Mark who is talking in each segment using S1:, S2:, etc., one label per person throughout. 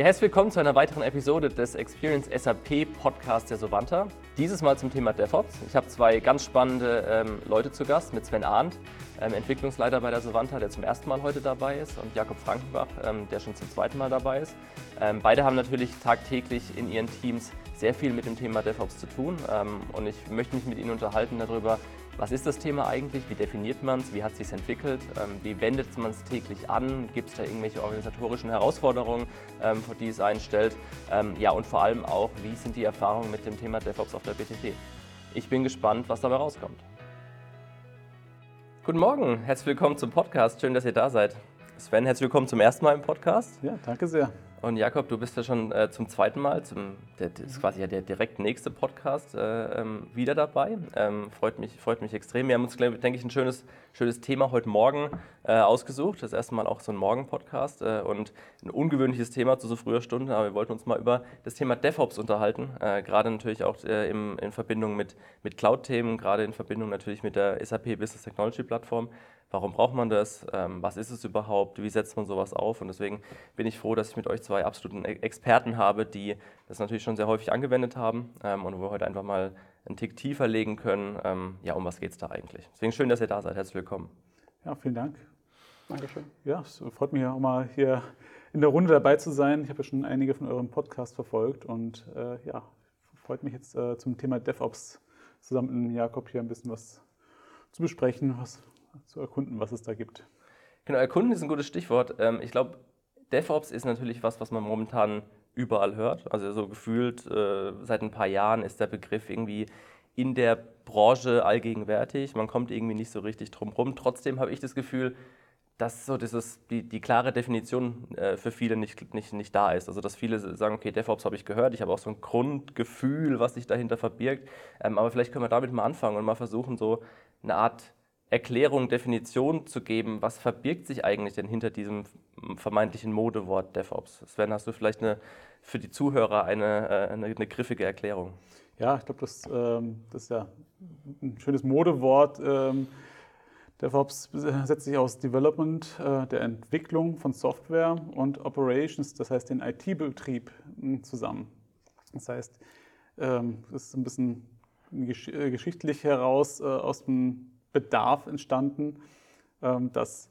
S1: Ja, herzlich willkommen zu einer weiteren Episode des Experience SAP Podcasts der Sovanta. Dieses Mal zum Thema DevOps. Ich habe zwei ganz spannende ähm, Leute zu Gast mit Sven Arndt, ähm, Entwicklungsleiter bei der Sovanta, der zum ersten Mal heute dabei ist, und Jakob Frankenbach, ähm, der schon zum zweiten Mal dabei ist. Ähm, beide haben natürlich tagtäglich in ihren Teams sehr viel mit dem Thema DevOps zu tun ähm, und ich möchte mich mit Ihnen unterhalten darüber, was ist das Thema eigentlich? Wie definiert man es? Wie hat es sich entwickelt? Ähm, wie wendet man es täglich an? Gibt es da irgendwelche organisatorischen Herausforderungen, ähm, vor die es einstellt? Ähm, ja, und vor allem auch, wie sind die Erfahrungen mit dem Thema DevOps auf der BTT? Ich bin gespannt, was dabei rauskommt. Guten Morgen, herzlich willkommen zum Podcast. Schön, dass ihr da seid. Sven, herzlich willkommen zum ersten Mal im Podcast.
S2: Ja, danke sehr.
S1: Und Jakob, du bist ja schon äh, zum zweiten Mal, zum, der, das ist quasi ja der direkt nächste Podcast, äh, ähm, wieder dabei. Ähm, freut, mich, freut mich extrem. Wir haben uns, denke ich, ein schönes, schönes Thema heute Morgen äh, ausgesucht. Das erste Mal auch so ein Morgen-Podcast äh, und ein ungewöhnliches Thema zu so früher Stunde. Aber wir wollten uns mal über das Thema DevOps unterhalten. Äh, gerade natürlich auch äh, im, in Verbindung mit, mit Cloud-Themen, gerade in Verbindung natürlich mit der SAP Business Technology Plattform. Warum braucht man das? Ähm, was ist es überhaupt? Wie setzt man sowas auf? Und deswegen bin ich froh, dass ich mit euch zwei absoluten e- Experten habe, die das natürlich schon sehr häufig angewendet haben ähm, und wo wir heute einfach mal einen Tick tiefer legen können. Ähm, ja, um was geht es da eigentlich? Deswegen schön, dass ihr da seid. Herzlich willkommen.
S2: Ja, vielen Dank. Dankeschön. Ja, es freut mich auch mal hier in der Runde dabei zu sein. Ich habe ja schon einige von eurem Podcast verfolgt und äh, ja, freut mich jetzt äh, zum Thema DevOps zusammen mit Jakob hier ein bisschen was zu besprechen, was zu erkunden, was es da gibt.
S1: Genau, erkunden ist ein gutes Stichwort. Ähm, ich glaube, DevOps ist natürlich was, was man momentan überall hört. Also so gefühlt äh, seit ein paar Jahren ist der Begriff irgendwie in der Branche allgegenwärtig. Man kommt irgendwie nicht so richtig drum rum. Trotzdem habe ich das Gefühl, dass so dieses, die, die klare Definition äh, für viele nicht, nicht, nicht da ist. Also dass viele sagen, okay, DevOps habe ich gehört, ich habe auch so ein Grundgefühl, was sich dahinter verbirgt. Ähm, aber vielleicht können wir damit mal anfangen und mal versuchen, so eine Art Erklärung, Definition zu geben, was verbirgt sich eigentlich denn hinter diesem vermeintlichen Modewort DevOps? Sven, hast du vielleicht eine, für die Zuhörer eine, äh, eine, eine griffige Erklärung?
S2: Ja, ich glaube, das, ähm, das, ist ja ein schönes Modewort. Ähm, DevOps setzt sich aus Development, äh, der Entwicklung von Software und Operations, das heißt den IT-Betrieb, hm, zusammen. Das heißt, ähm, das ist ein bisschen äh, geschichtlich heraus aus dem Bedarf entstanden, ähm, dass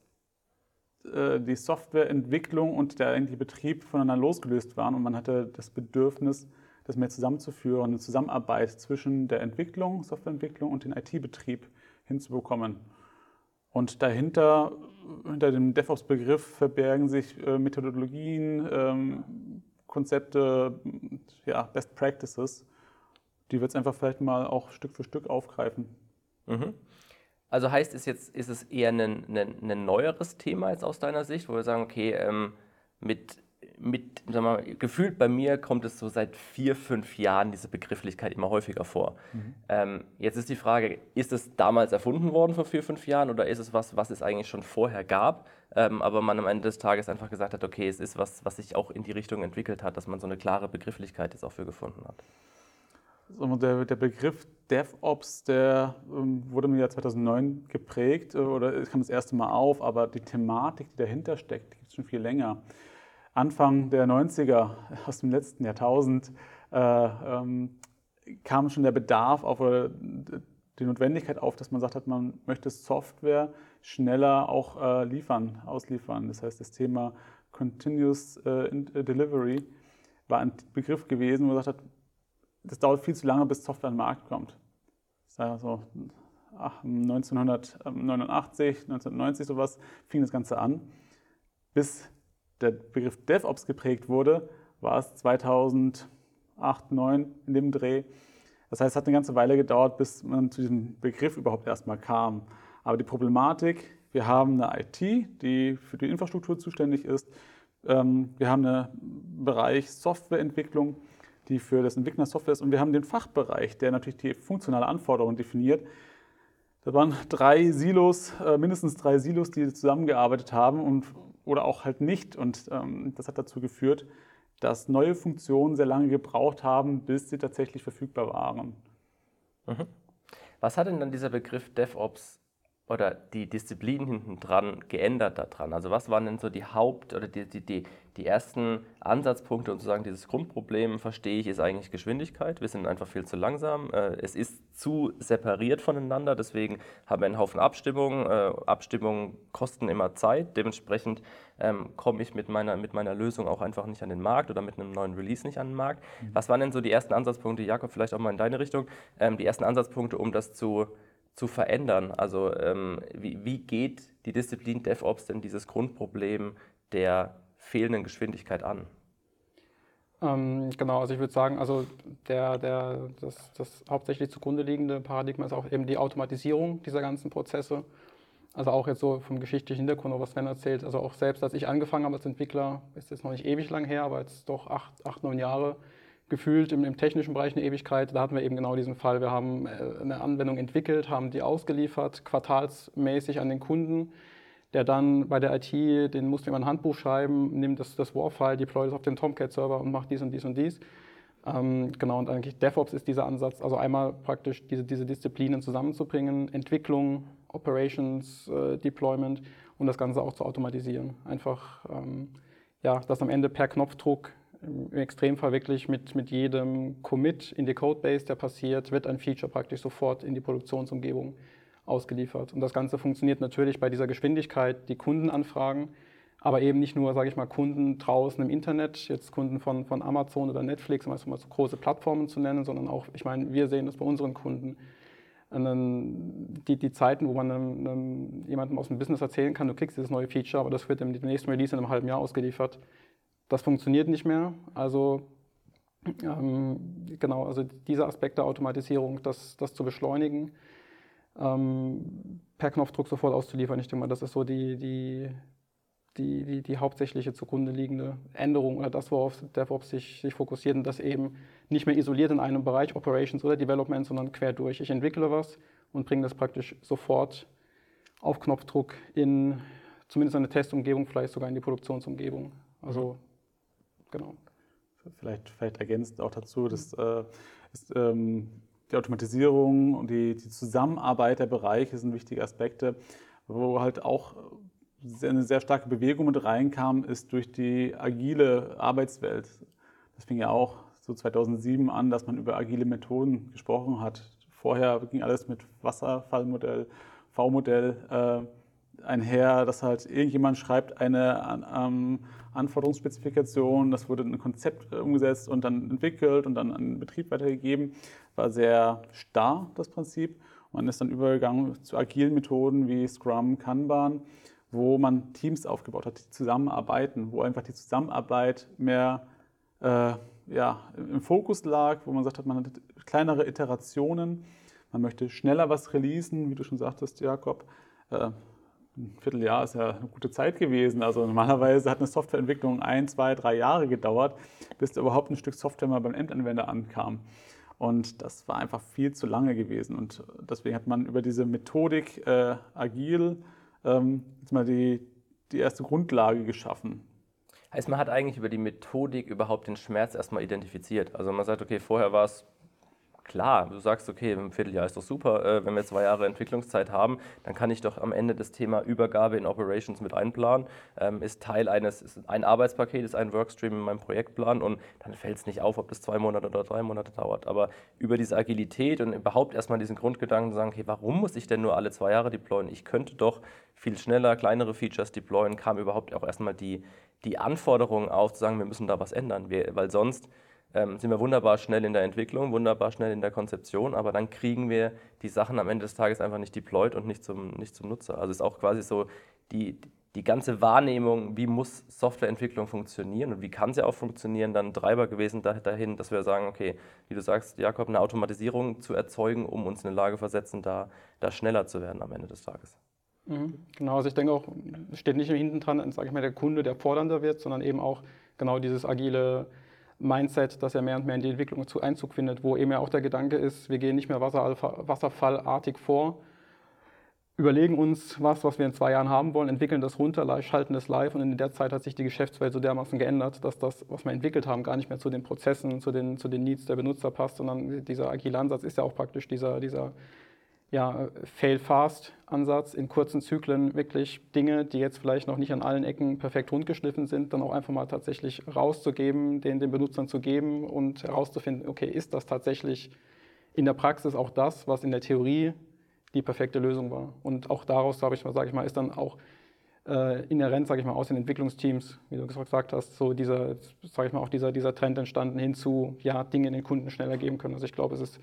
S2: äh, die Softwareentwicklung und der eigentliche Betrieb voneinander losgelöst waren und man hatte das Bedürfnis, das mehr zusammenzuführen, eine Zusammenarbeit zwischen der Entwicklung, Softwareentwicklung und dem IT-Betrieb hinzubekommen. Und dahinter, hinter dem DevOps-Begriff, verbergen sich äh, Methodologien, ähm, Konzepte, ja, Best Practices, die wir jetzt einfach vielleicht mal auch Stück für Stück aufgreifen.
S1: Mhm. Also heißt es jetzt, ist es eher ein, ein, ein neueres Thema jetzt aus deiner Sicht, wo wir sagen, okay, ähm, mit, mit sag mal, gefühlt bei mir kommt es so seit vier, fünf Jahren diese Begrifflichkeit immer häufiger vor. Mhm. Ähm, jetzt ist die Frage, ist es damals erfunden worden vor vier, fünf Jahren oder ist es was, was es eigentlich schon vorher gab, ähm, aber man am Ende des Tages einfach gesagt hat, okay, es ist was, was sich auch in die Richtung entwickelt hat, dass man so eine klare Begrifflichkeit jetzt auch für gefunden hat?
S2: Der, der Begriff DevOps, der ähm, wurde im Jahr 2009 geprägt äh, oder kam das erste Mal auf, aber die Thematik, die dahinter steckt, gibt es schon viel länger. Anfang der 90er, aus dem letzten Jahrtausend, äh, ähm, kam schon der Bedarf auf oder die Notwendigkeit auf, dass man sagt hat, man möchte Software schneller auch äh, liefern, ausliefern. Das heißt, das Thema Continuous äh, Delivery war ein Begriff gewesen, wo man gesagt hat, das dauert viel zu lange, bis Software an den Markt kommt. Das ist also 1989, 1990 sowas fing das Ganze an. Bis der Begriff DevOps geprägt wurde, war es 2008, 2009 in dem Dreh. Das heißt, es hat eine ganze Weile gedauert, bis man zu diesem Begriff überhaupt erstmal kam. Aber die Problematik, wir haben eine IT, die für die Infrastruktur zuständig ist. Ähm, wir haben einen Bereich Softwareentwicklung, die für das Entwickeln der Software ist. Und wir haben den Fachbereich, der natürlich die funktionale Anforderungen definiert. Da waren drei Silos, äh, mindestens drei Silos, die zusammengearbeitet haben und, oder auch halt nicht. Und ähm, das hat dazu geführt, dass neue Funktionen sehr lange gebraucht haben, bis sie tatsächlich verfügbar waren.
S1: Mhm. Was hat denn dann dieser Begriff DevOps oder die Disziplinen hinten dran geändert daran? Also was waren denn so die Haupt- oder die, die, die, die ersten Ansatzpunkte, um zu sagen, dieses Grundproblem, verstehe ich, ist eigentlich Geschwindigkeit. Wir sind einfach viel zu langsam. Äh, es ist zu separiert voneinander, deswegen haben wir einen Haufen Abstimmungen. Äh, Abstimmungen kosten immer Zeit, dementsprechend ähm, komme ich mit meiner, mit meiner Lösung auch einfach nicht an den Markt oder mit einem neuen Release nicht an den Markt. Mhm. Was waren denn so die ersten Ansatzpunkte, Jakob, vielleicht auch mal in deine Richtung, ähm, die ersten Ansatzpunkte, um das zu zu verändern? Also ähm, wie, wie geht die Disziplin DevOps denn dieses Grundproblem der fehlenden Geschwindigkeit an?
S3: Ähm, genau, also ich würde sagen, also der, der, das, das hauptsächlich zugrunde liegende Paradigma ist auch eben die Automatisierung dieser ganzen Prozesse. Also auch jetzt so vom geschichtlichen Hintergrund, was Sven erzählt, also auch selbst als ich angefangen habe als Entwickler, ist jetzt noch nicht ewig lang her, aber jetzt doch acht, acht neun Jahre, gefühlt im, im, technischen Bereich eine Ewigkeit. Da hatten wir eben genau diesen Fall. Wir haben äh, eine Anwendung entwickelt, haben die ausgeliefert, quartalsmäßig an den Kunden, der dann bei der IT, den musste wir ein Handbuch schreiben, nimmt das, das WAR-File, deployt es auf den Tomcat-Server und macht dies und dies und dies. Ähm, genau, und eigentlich DevOps ist dieser Ansatz, also einmal praktisch diese, diese Disziplinen zusammenzubringen, Entwicklung, Operations, äh, Deployment und das Ganze auch zu automatisieren. Einfach, ähm, ja, dass am Ende per Knopfdruck im Extremfall wirklich mit, mit jedem Commit in die Codebase, der passiert, wird ein Feature praktisch sofort in die Produktionsumgebung ausgeliefert. Und das Ganze funktioniert natürlich bei dieser Geschwindigkeit, die Kunden anfragen, aber eben nicht nur, sage ich mal, Kunden draußen im Internet, jetzt Kunden von, von Amazon oder Netflix, um mal so große Plattformen zu nennen, sondern auch, ich meine, wir sehen das bei unseren Kunden. Die, die Zeiten, wo man einem, einem, jemandem aus dem Business erzählen kann, du kriegst dieses neue Feature, aber das wird im nächsten Release in einem halben Jahr ausgeliefert, das funktioniert nicht mehr. Also ähm, genau, also dieser Aspekt der Automatisierung, das, das zu beschleunigen, ähm, per Knopfdruck sofort auszuliefern, ich denke mal, das ist so die, die, die, die, die hauptsächliche zugrunde liegende Änderung oder das, worauf DevOps sich, sich fokussiert und das eben nicht mehr isoliert in einem Bereich, Operations oder Development, sondern quer durch. Ich entwickle was und bringe das praktisch sofort auf Knopfdruck in zumindest eine Testumgebung, vielleicht sogar in die Produktionsumgebung. Also genau.
S2: Vielleicht, vielleicht ergänzt auch dazu, dass äh, ist, ähm, die Automatisierung und die, die, Zusammenarbeit der Bereiche sind wichtige Aspekte, wo halt auch eine sehr starke Bewegung mit reinkam, ist durch die agile Arbeitswelt. Das fing ja auch so 2007 an, dass man über agile Methoden gesprochen hat. Vorher ging alles mit Wasserfallmodell, V-Modell. Äh, einher, dass halt irgendjemand schreibt eine ähm, Anforderungsspezifikation, das wurde in ein Konzept umgesetzt und dann entwickelt und dann an den Betrieb weitergegeben. War sehr starr, das Prinzip. Man ist dann übergegangen zu agilen Methoden wie Scrum, Kanban, wo man Teams aufgebaut hat, die zusammenarbeiten, wo einfach die Zusammenarbeit mehr äh, ja, im Fokus lag, wo man sagt hat, man hat kleinere Iterationen, man möchte schneller was releasen, wie du schon sagtest, Jakob. Äh, ein Vierteljahr ist ja eine gute Zeit gewesen. Also normalerweise hat eine Softwareentwicklung ein, zwei, drei Jahre gedauert, bis überhaupt ein Stück Software mal beim Endanwender ankam. Und das war einfach viel zu lange gewesen. Und deswegen hat man über diese Methodik äh, agil ähm, jetzt mal die, die erste Grundlage geschaffen.
S1: Heißt, man hat eigentlich über die Methodik überhaupt den Schmerz erstmal identifiziert. Also man sagt, okay, vorher war es klar, du sagst, okay, im Vierteljahr ist doch super, äh, wenn wir zwei Jahre Entwicklungszeit haben, dann kann ich doch am Ende das Thema Übergabe in Operations mit einplanen, ähm, ist Teil eines, ist ein Arbeitspaket, ist ein Workstream in meinem Projektplan und dann fällt es nicht auf, ob das zwei Monate oder drei Monate dauert. Aber über diese Agilität und überhaupt erstmal diesen Grundgedanken zu sagen, okay, warum muss ich denn nur alle zwei Jahre deployen? Ich könnte doch viel schneller kleinere Features deployen, kam überhaupt auch erstmal die, die Anforderung auf, zu sagen, wir müssen da was ändern, wir, weil sonst ähm, sind wir wunderbar schnell in der Entwicklung, wunderbar schnell in der Konzeption, aber dann kriegen wir die Sachen am Ende des Tages einfach nicht deployed und nicht zum, nicht zum Nutzer. Also ist auch quasi so die, die ganze Wahrnehmung, wie muss Softwareentwicklung funktionieren und wie kann sie auch funktionieren, dann Treiber gewesen dahin, dass wir sagen, okay, wie du sagst, Jakob, eine Automatisierung zu erzeugen, um uns in die Lage versetzen, da, da schneller zu werden am Ende des Tages.
S3: Mhm, genau, also ich denke auch, es steht nicht hinten dran, sage ich mal, der Kunde, der fordernder wird, sondern eben auch genau dieses agile Mindset, das ja mehr und mehr in die Entwicklung zu Einzug findet, wo eben ja auch der Gedanke ist, wir gehen nicht mehr wasserfallartig vor, überlegen uns was, was wir in zwei Jahren haben wollen, entwickeln das runter, schalten das live und in der Zeit hat sich die Geschäftswelt so dermaßen geändert, dass das, was wir entwickelt haben, gar nicht mehr zu den Prozessen, zu den, zu den Needs der Benutzer passt, sondern dieser agile Ansatz ist ja auch praktisch dieser, dieser ja, Fail-Fast-Ansatz in kurzen Zyklen wirklich Dinge, die jetzt vielleicht noch nicht an allen Ecken perfekt rundgeschliffen sind, dann auch einfach mal tatsächlich rauszugeben, den den Benutzern zu geben und herauszufinden, okay, ist das tatsächlich in der Praxis auch das, was in der Theorie die perfekte Lösung war. Und auch daraus, glaube ich mal, sage ich mal, ist dann auch äh, inhärent, sage ich mal, aus den Entwicklungsteams, wie du gesagt hast, so dieser, sage ich mal, auch dieser, dieser Trend entstanden hin zu, ja, Dinge den Kunden schneller geben können. Also ich glaube, es ist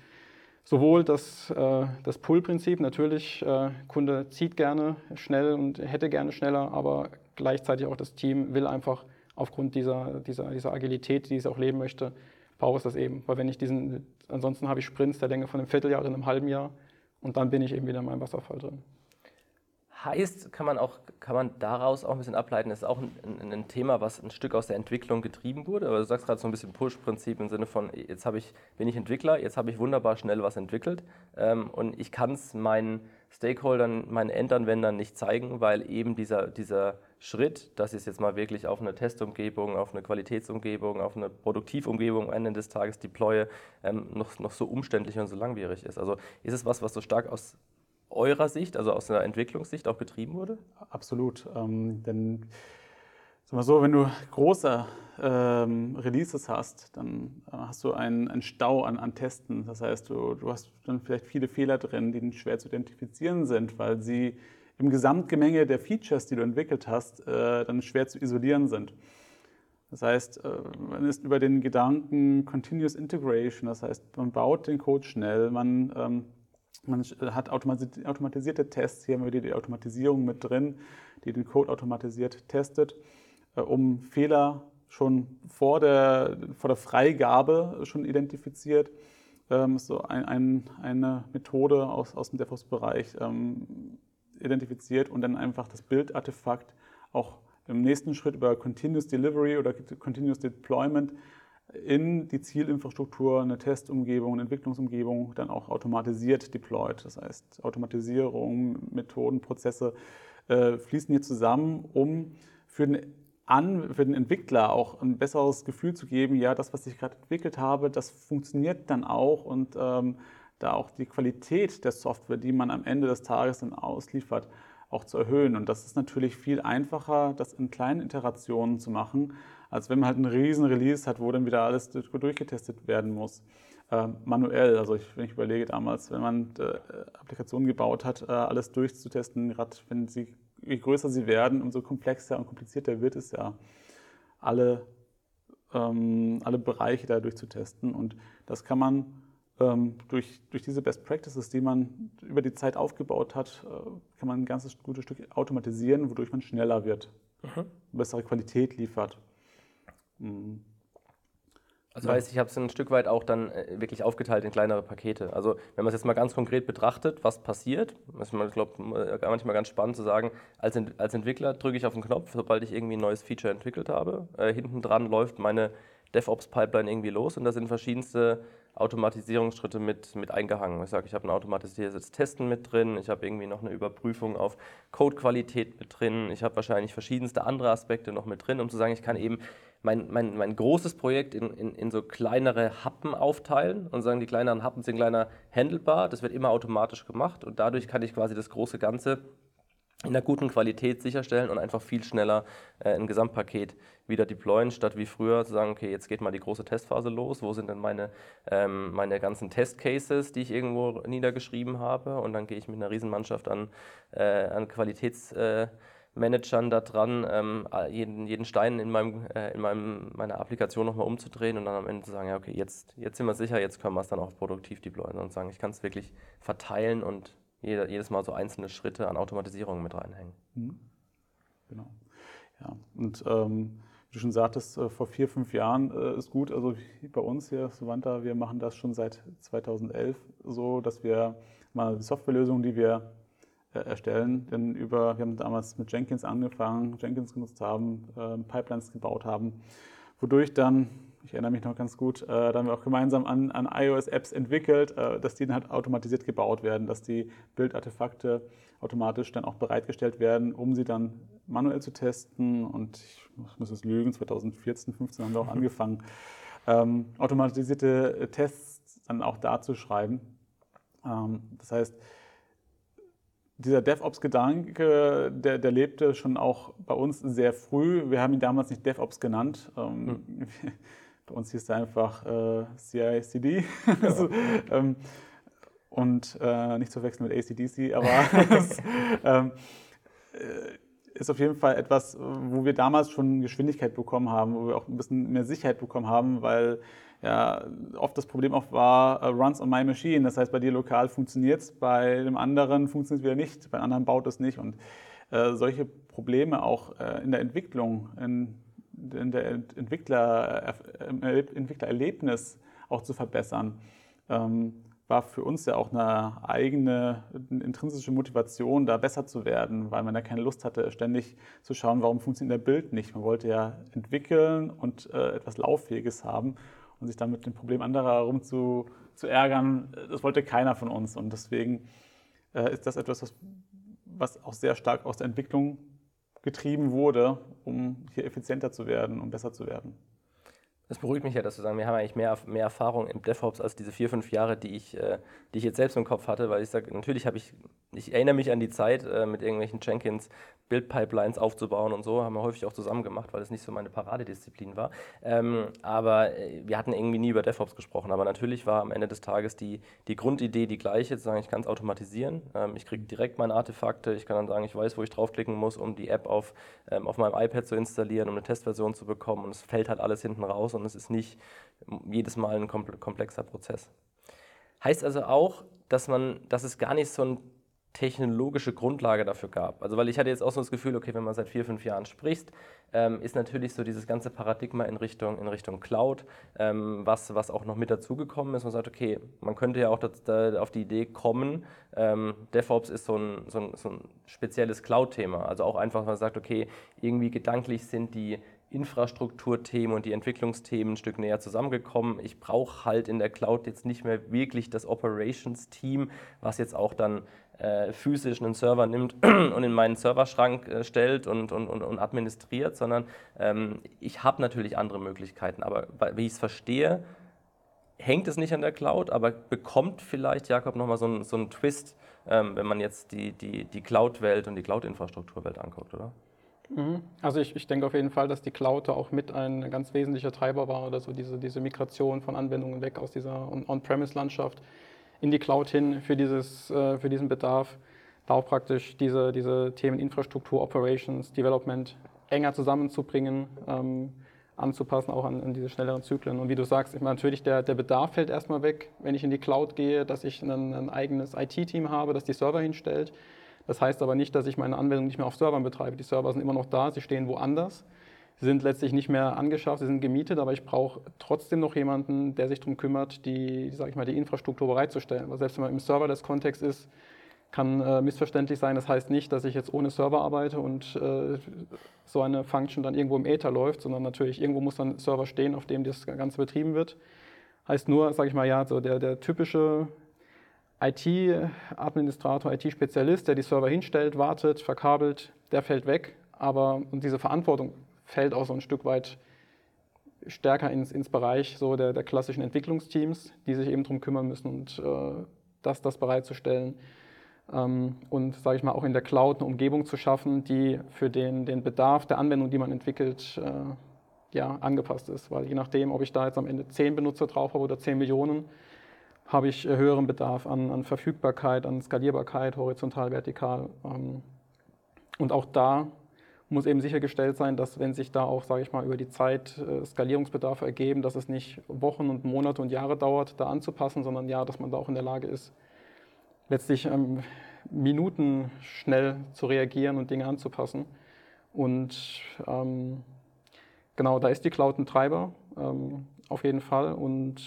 S3: sowohl das, äh, das Pull-Prinzip, natürlich, äh, Kunde zieht gerne schnell und hätte gerne schneller, aber gleichzeitig auch das Team will einfach aufgrund dieser, dieser, dieser Agilität, die es auch leben möchte, braucht es das eben. Weil wenn ich diesen, ansonsten habe ich Sprints der Länge von einem Vierteljahr oder einem halben Jahr und dann bin ich eben wieder in meinem Wasserfall drin.
S1: Heißt, kann man, auch, kann man daraus auch ein bisschen ableiten, ist auch ein, ein, Thema, was ein Stück aus der Entwicklung getrieben wurde. Aber du sagst gerade so ein bisschen Push-Prinzip im Sinne von, jetzt ich, bin ich Entwickler, jetzt habe ich wunderbar schnell was entwickelt ähm, und ich kann es meinen Stakeholdern, meinen Endanwendern nicht zeigen, weil eben dieser, dieser Schritt, dass ich es jetzt mal wirklich auf eine Testumgebung, auf eine Qualitätsumgebung, auf eine Produktivumgebung am Ende des Tages deploye, ähm, noch, noch so umständlich und so langwierig ist. Also ist es was, was so stark aus eurer Sicht, also aus einer Entwicklungssicht auch getrieben wurde?
S2: Absolut. Ähm, denn Sag mal so, wenn du große ähm, Releases hast, dann äh, hast du einen, einen Stau an, an, Testen. Das heißt, du, du, hast dann vielleicht viele Fehler drin, die schwer zu identifizieren sind, weil sie im Gesamtgemenge der Features, die du entwickelt hast, äh, dann schwer zu isolieren sind. Das heißt, äh, man ist über den Gedanken Continuous Integration, das heißt, man baut den Code schnell, man ähm, man hat automatisierte Tests, hier haben wir die Automatisierung mit drin, die den Code automatisiert testet, äh, um Fehler schon vor der, vor der Freigabe schon identifiziert. Ähm, so ein, ein, eine Methode aus, aus dem DevOps-Bereich ähm, identifiziert und dann einfach das Bildartefakt auch im nächsten Schritt über Continuous Delivery oder Continuous Deployment in die Zielinfrastruktur eine Testumgebung, eine Entwicklungsumgebung dann auch automatisiert deployed. Das heißt, Automatisierung, Methoden, Prozesse äh, fließen hier zusammen, um für den, An für den Entwickler auch ein besseres Gefühl zu geben, ja, das, was ich gerade entwickelt habe, das funktioniert dann auch und ähm, da auch die Qualität der Software, die man am Ende des Tages dann ausliefert, auch zu erhöhen. Und das ist natürlich viel einfacher, das in kleinen Iterationen zu machen, als wenn man halt einen riesen Release hat, wo dann wieder alles durchgetestet werden muss. Äh, manuell, also ich, wenn ich überlege damals, wenn man äh, Applikationen gebaut hat, äh, alles durchzutesten, gerade wenn sie, je größer sie werden, umso komplexer und komplizierter wird es ja, alle, ähm, alle Bereiche da durchzutesten. Und das kann man ähm, durch, durch diese Best Practices, die man über die Zeit aufgebaut hat, äh, kann man ein ganzes gutes Stück automatisieren, wodurch man schneller wird, mhm. bessere Qualität liefert.
S1: Mhm. Also heißt, ich habe es ein Stück weit auch dann äh, wirklich aufgeteilt in kleinere Pakete. Also wenn man es jetzt mal ganz konkret betrachtet, was passiert, ist man, glaube äh, manchmal ganz spannend zu sagen, als, Ent als Entwickler drücke ich auf den Knopf, sobald ich irgendwie ein neues Feature entwickelt habe. Äh, hinten dran läuft meine DevOps-Pipeline irgendwie los und da sind verschiedenste Automatisierungsschritte mit, mit eingehangen. Ich sage, ich habe ein automatisiertes Testen mit drin, ich habe irgendwie noch eine Überprüfung auf Codequalität mit drin, ich habe wahrscheinlich verschiedenste andere Aspekte noch mit drin, um zu sagen, ich kann eben mein, mein, mein großes Projekt in, in, in so kleinere Happen aufteilen und sagen, die kleineren Happen sind kleiner handelbar, das wird immer automatisch gemacht und dadurch kann ich quasi das große Ganze in einer guten Qualität sicherstellen und einfach viel schneller äh, ein Gesamtpaket wieder deployen, statt wie früher zu sagen, okay, jetzt geht mal die große Testphase los, wo sind denn meine, ähm, meine ganzen Testcases, die ich irgendwo niedergeschrieben habe? Und dann gehe ich mit einer Riesenmannschaft an, äh, an Qualitätsmanagern äh, da dran, ähm, jeden, jeden Stein in, meinem, äh, in meinem, meiner Applikation nochmal umzudrehen und dann am Ende zu sagen, ja okay, jetzt, jetzt sind wir sicher, jetzt können wir es dann auch produktiv deployen und sagen, ich kann es wirklich verteilen und jeder, jedes Mal so einzelne Schritte an Automatisierung mit reinhängen. Mhm.
S2: Genau. Ja, und ähm, wie du schon sagtest, äh, vor vier, fünf Jahren äh, ist gut. Also bei uns hier, Savanta, wir machen das schon seit 2011 so, dass wir mal Softwarelösungen, die wir erstellen, denn über, wir haben damals mit Jenkins angefangen, Jenkins genutzt haben, äh, Pipelines gebaut haben, wodurch dann ich erinnere mich noch ganz gut, äh, da haben wir auch gemeinsam an, an iOS-Apps entwickelt, äh, dass die dann halt automatisiert gebaut werden, dass die Bildartefakte automatisch dann auch bereitgestellt werden, um sie dann manuell zu testen. Und ich muss es lügen, 2014, 2015 haben wir auch angefangen, ähm, automatisierte Tests dann auch da zu schreiben. Ähm, das heißt, dieser DevOps-Gedanke, der, der, lebte schon auch bei uns sehr früh. Wir haben ihn damals nicht DevOps genannt. Ähm, hm. Bei uns hieß er einfach äh, CI/CD. Ja. also, ähm, und äh, nicht zu wechseln mit ACDC, aber das ähm, äh, ist auf jeden Fall etwas, wo wir damals schon Geschwindigkeit bekommen haben, wo wir auch ein bisschen mehr Sicherheit bekommen haben, weil ja oft das Problem auch war, uh, runs on my machine. Das heißt, bei dir lokal funktioniert es, bei dem anderen funktioniert es wieder nicht, bei anderen baut es nicht. Und äh, solche Probleme auch äh, in der Entwicklung, in, in der Entwickler, äh, Entwicklererlebnis auch zu verbessern. Ähm, war für uns ja auch eine eigene eine intrinsische Motivation, da besser zu werden, weil man ja keine Lust hatte, ständig zu schauen, warum funktioniert der Bild nicht. Man wollte ja entwickeln und äh, etwas Lauffähiges haben und sich dann mit dem Problem anderer herum zu, zu ärgern, das wollte keiner von uns. Und deswegen äh, ist das etwas, was, was auch sehr stark aus der Entwicklung getrieben wurde, um hier effizienter zu werden, um besser zu werden.
S1: Das beruhigt mich ja, dass du sagen, wir haben eigentlich mehr, mehr Erfahrung im DevOps als diese vier, fünf Jahre, die ich, äh, die ich jetzt selbst im Kopf hatte, weil ich sage, natürlich habe ich, ich erinnere mich an die Zeit, äh, mit irgendwelchen Jenkins Build-Pipelines aufzubauen und so, haben wir häufig auch zusammen gemacht, weil es nicht so meine Paradedisziplin war. Ähm, aber äh, wir hatten irgendwie nie über DevOps gesprochen. Aber natürlich war am Ende des Tages die, die Grundidee die gleiche, zu sagen, ich kann es automatisieren, ähm, ich kriege direkt meine Artefakte, ich kann dann sagen, ich weiß, wo ich draufklicken muss, um die App auf, ähm, auf meinem iPad zu installieren, um eine Testversion zu bekommen und es fällt halt alles hinten raus und es ist nicht jedes Mal ein komplexer Prozess. Heißt also auch, dass man, dass es gar nicht so ein technologische Grundlage dafür gab. Also weil ich hatte jetzt auch so das Gefühl, okay, wenn man seit vier, fünf Jahren spricht, ähm, ist natürlich so dieses ganze Paradigma in Richtung, in Richtung Cloud, ähm, was, was auch noch mit dazugekommen ist. Man sagt, okay, man könnte ja auch das, da, auf die Idee kommen, ähm, DevOps ist so ein, so ein, so ein spezielles Cloud-Thema. Also auch einfach, man sagt, okay, irgendwie gedanklich sind die Infrastrukturthemen und die Entwicklungsthemen ein Stück näher zusammengekommen. Ich brauche halt in der Cloud jetzt nicht mehr wirklich das Operations-Team, was jetzt auch dann äh, physisch einen Server nimmt und in meinen Serverschrank äh, stellt und, und, und, und, administriert, sondern ähm, ich habe natürlich andere Möglichkeiten. Aber wie ich es verstehe, hängt es nicht an der Cloud, aber bekommt vielleicht, Jakob, nochmal so, ein, so einen Twist, ähm, wenn man jetzt die, die, die Cloud-Welt und die Cloud-Infrastrukturwelt anguckt, oder?
S3: Mhm. Also ich, ich denke auf jeden Fall, dass die Cloud da auch mit ein ganz wesentlicher Treiber war oder so diese, diese Migration von Anwendungen weg aus dieser On-Premise-Landschaft in die Cloud hin für, dieses, äh, für diesen Bedarf. Da auch praktisch diese, diese Themen Infrastruktur, Operations, Development enger zusammenzubringen, ähm, anzupassen, auch an, an, diese schnelleren Zyklen. Und wie du sagst, ich meine, natürlich der, der Bedarf fällt erstmal weg, wenn ich in die Cloud gehe, dass ich ein, ein eigenes IT-Team habe, das die Server hinstellt das heißt aber nicht, dass ich meine Anwendung nicht mehr auf Servern betreibe. Die Server sind immer noch da, sie stehen woanders. Sind letztlich nicht mehr angeschafft, sie sind gemietet, aber ich brauche trotzdem noch jemanden, der sich darum kümmert, die, sag ich mal, die Infrastruktur bereitzustellen. Weil selbst wenn man im Server des Kontext ist, kann äh, missverständlich sein. Das heißt nicht, dass ich jetzt ohne Server arbeite und äh, so eine Function dann irgendwo im Ether läuft, sondern natürlich irgendwo muss dann Server stehen, auf dem das Ganze betrieben wird. Heißt nur, sage ich mal, ja, so der, der typische IT-Administrator, IT-Spezialist, der die Server hinstellt, wartet, verkabelt, der fällt weg. Aber und diese Verantwortung fällt auch so ein Stück weit stärker ins, ins Bereich so der, der klassischen Entwicklungsteams, die sich eben darum kümmern müssen und äh, das, das bereitzustellen. Ähm, und sage ich mal auch in der Cloud eine Umgebung zu schaffen, die für den, den Bedarf der Anwendung, die man entwickelt, äh, ja, angepasst ist. Weil je nachdem, ob ich da jetzt am Ende 10 Benutzer drauf habe oder 10 Millionen, habe ich äh, höheren Bedarf an, an, Verfügbarkeit, an Skalierbarkeit, horizontal, vertikal. Ähm, und auch da muss eben sichergestellt sein, dass wenn sich da auch, sage ich mal, über die Zeit äh, Skalierungsbedarfe ergeben, dass es nicht Wochen und Monate und Jahre dauert, da anzupassen, sondern ja, dass man da auch in der Lage ist, letztlich ähm, Minuten schnell zu reagieren und Dinge anzupassen. Und ähm, genau, da ist die Cloud ein Treiber, ähm, auf jeden Fall. Und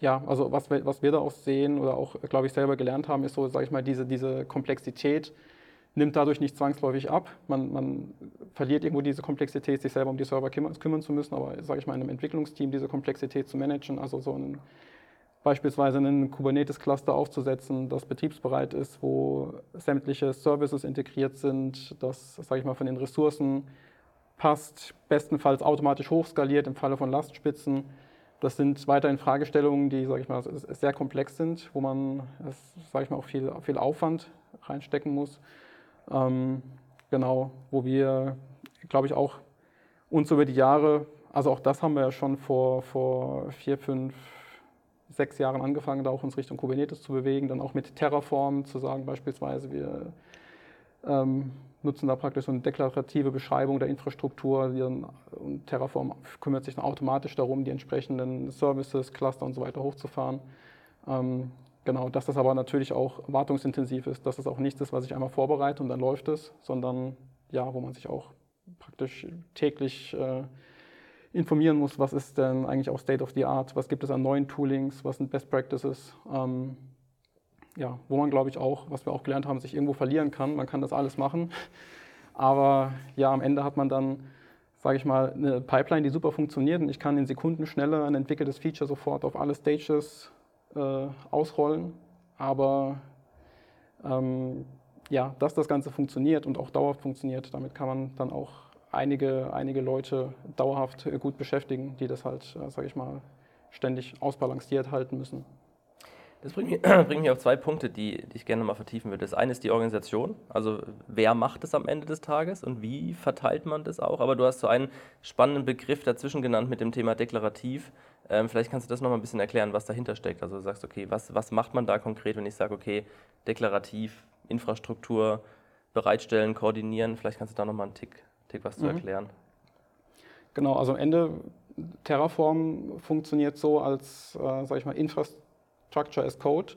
S3: ja, also was wir, was wir da auch sehen oder auch, glaube ich, selber gelernt haben, ist so, sage ich mal, diese, diese Komplexität nimmt dadurch nicht zwangsläufig ab. Man, man, verliert irgendwo diese Komplexität, sich selber um die Server kümmern, zu müssen, aber, sage ich mal, in einem Entwicklungsteam diese Komplexität zu managen, also so einen, beispielsweise einen Kubernetes-Cluster aufzusetzen, das betriebsbereit ist, wo sämtliche Services integriert sind, das, sage ich mal, von den Ressourcen passt, bestenfalls automatisch hochskaliert im Falle von Lastspitzen das sind weiterhin Fragestellungen, die, sage ich mal, sehr komplex sind, wo man, sage ich mal, auch viel, viel Aufwand reinstecken muss. Ähm, genau, wo wir, glaube ich, auch uns über die Jahre, also auch das haben wir ja schon vor, vor vier, fünf, sechs Jahren angefangen, da auch uns Richtung Kubernetes zu bewegen, dann auch mit Terraform zu sagen, beispielsweise, wir ähm, nutzen da praktisch so eine deklarative Beschreibung der Infrastruktur. und Terraform kümmert sich dann automatisch darum, die entsprechenden Services, Cluster und so weiter hochzufahren. Ähm, genau, dass das aber natürlich auch wartungsintensiv ist, dass das auch nichts ist, was ich einmal vorbereite und dann läuft es, sondern ja, wo man sich auch praktisch täglich äh, informieren muss, was ist denn eigentlich auch State of the Art, was gibt es an neuen Toolings, was sind Best Practices. Ähm, ja, wo man, glaube ich, auch, was wir auch gelernt haben, sich irgendwo verlieren kann. Man kann das alles machen. Aber ja, am Ende hat man dann, sage ich mal, eine Pipeline, die super funktioniert und ich kann in Sekunden schneller ein entwickeltes Feature sofort auf alle Stages äh, ausrollen. Aber ähm, ja, dass das Ganze funktioniert und auch dauerhaft funktioniert, damit kann man dann auch einige, einige Leute dauerhaft gut beschäftigen, die das halt, äh, sage ich mal, ständig ausbalanciert halten müssen.
S1: Das bringt mich, bringt mich auf zwei Punkte, die, die ich gerne mal vertiefen würde. Das eine ist die Organisation, also wer macht es am Ende des Tages und wie verteilt man das auch. Aber du hast so einen spannenden Begriff dazwischen genannt mit dem Thema deklarativ. Ähm, vielleicht kannst du das nochmal ein bisschen erklären, was dahinter steckt. Also du sagst, okay, was, was macht man da konkret, wenn ich sage, okay, deklarativ, Infrastruktur bereitstellen, koordinieren. Vielleicht kannst du da nochmal einen Tick, Tick was mhm. zu erklären.
S3: Genau, also am Ende Terraform funktioniert so als, äh, sag ich mal, Infrastruktur Structure as Code,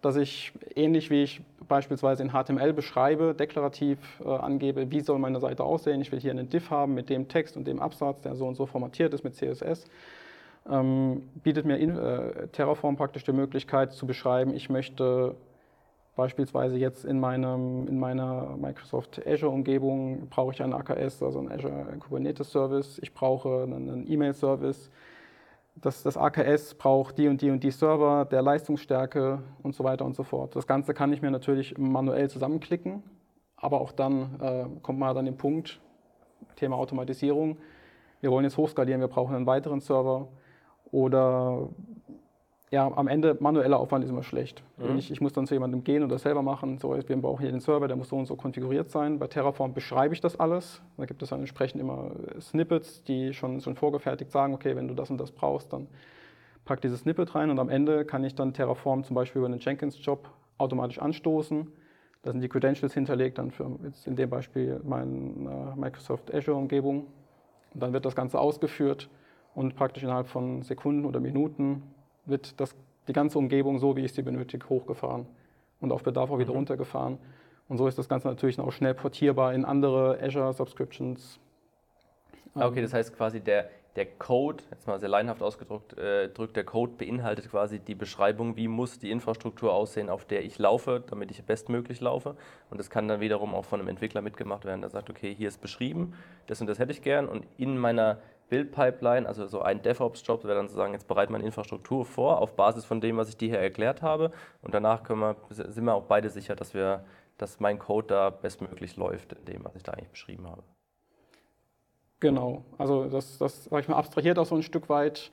S3: dass ich ähnlich wie ich beispielsweise in HTML beschreibe, deklarativ äh, angebe, wie soll meine Seite aussehen. Ich will hier einen Div haben mit dem Text und dem Absatz, der so und so formatiert ist mit CSS. Ähm, bietet mir äh, Terraform praktisch die Möglichkeit zu beschreiben, ich möchte beispielsweise jetzt in, meinem, in meiner Microsoft Azure-Umgebung brauche ich einen AKS, also einen Azure Kubernetes Service, ich brauche einen E-Mail-Service, das, das AKS braucht die und die und die Server, der Leistungsstärke und so weiter und so fort. Das Ganze kann ich mir natürlich manuell zusammenklicken, aber auch dann äh, kommt man an den Punkt, Thema Automatisierung, wir wollen jetzt hochskalieren, wir brauchen einen weiteren Server oder ja, am Ende manueller Aufwand ist immer schlecht. Mhm. Ich, ich, muss dann zu jemandem gehen und das selber machen. So, wir brauchen hier den Server, der muss so und so konfiguriert sein. Bei Terraform beschreibe ich das alles. Da gibt es dann entsprechend immer Snippets, die schon, schon vorgefertigt sagen, okay, wenn du das und das brauchst, dann pack dieses Snippet rein und am Ende kann ich dann Terraform zum Beispiel über einen Jenkins-Job automatisch anstoßen. Da sind die Credentials hinterlegt, dann für jetzt in dem Beispiel meine Microsoft Azure-Umgebung. Und dann wird das Ganze ausgeführt und praktisch innerhalb von Sekunden oder Minuten wird das, die ganze Umgebung so, wie ich sie benötige, hochgefahren und auf Bedarf auch wieder mhm. runtergefahren. Und so ist das Ganze natürlich auch schnell portierbar in andere Azure Subscriptions.
S1: Ah, okay, das heißt quasi der, der Code, jetzt mal sehr leinhaft ausgedrückt, äh, drückt der Code beinhaltet quasi die Beschreibung, wie muss die Infrastruktur aussehen, auf der ich laufe, damit ich bestmöglich laufe. Und das kann dann wiederum auch von einem Entwickler mitgemacht werden, der sagt, okay, hier ist beschrieben, das und das hätte ich gern und in meiner Build-Pipeline, also so ein DevOps-Job, wäre dann zu sagen, jetzt bereite meine Infrastruktur vor auf Basis von dem, was ich dir hier erklärt habe. Und danach wir, sind wir auch beide sicher, dass, wir, dass mein Code da bestmöglich läuft in dem, was ich da eigentlich beschrieben habe.
S3: Genau, also das, das sag ich mal, abstrahiert auch so ein Stück weit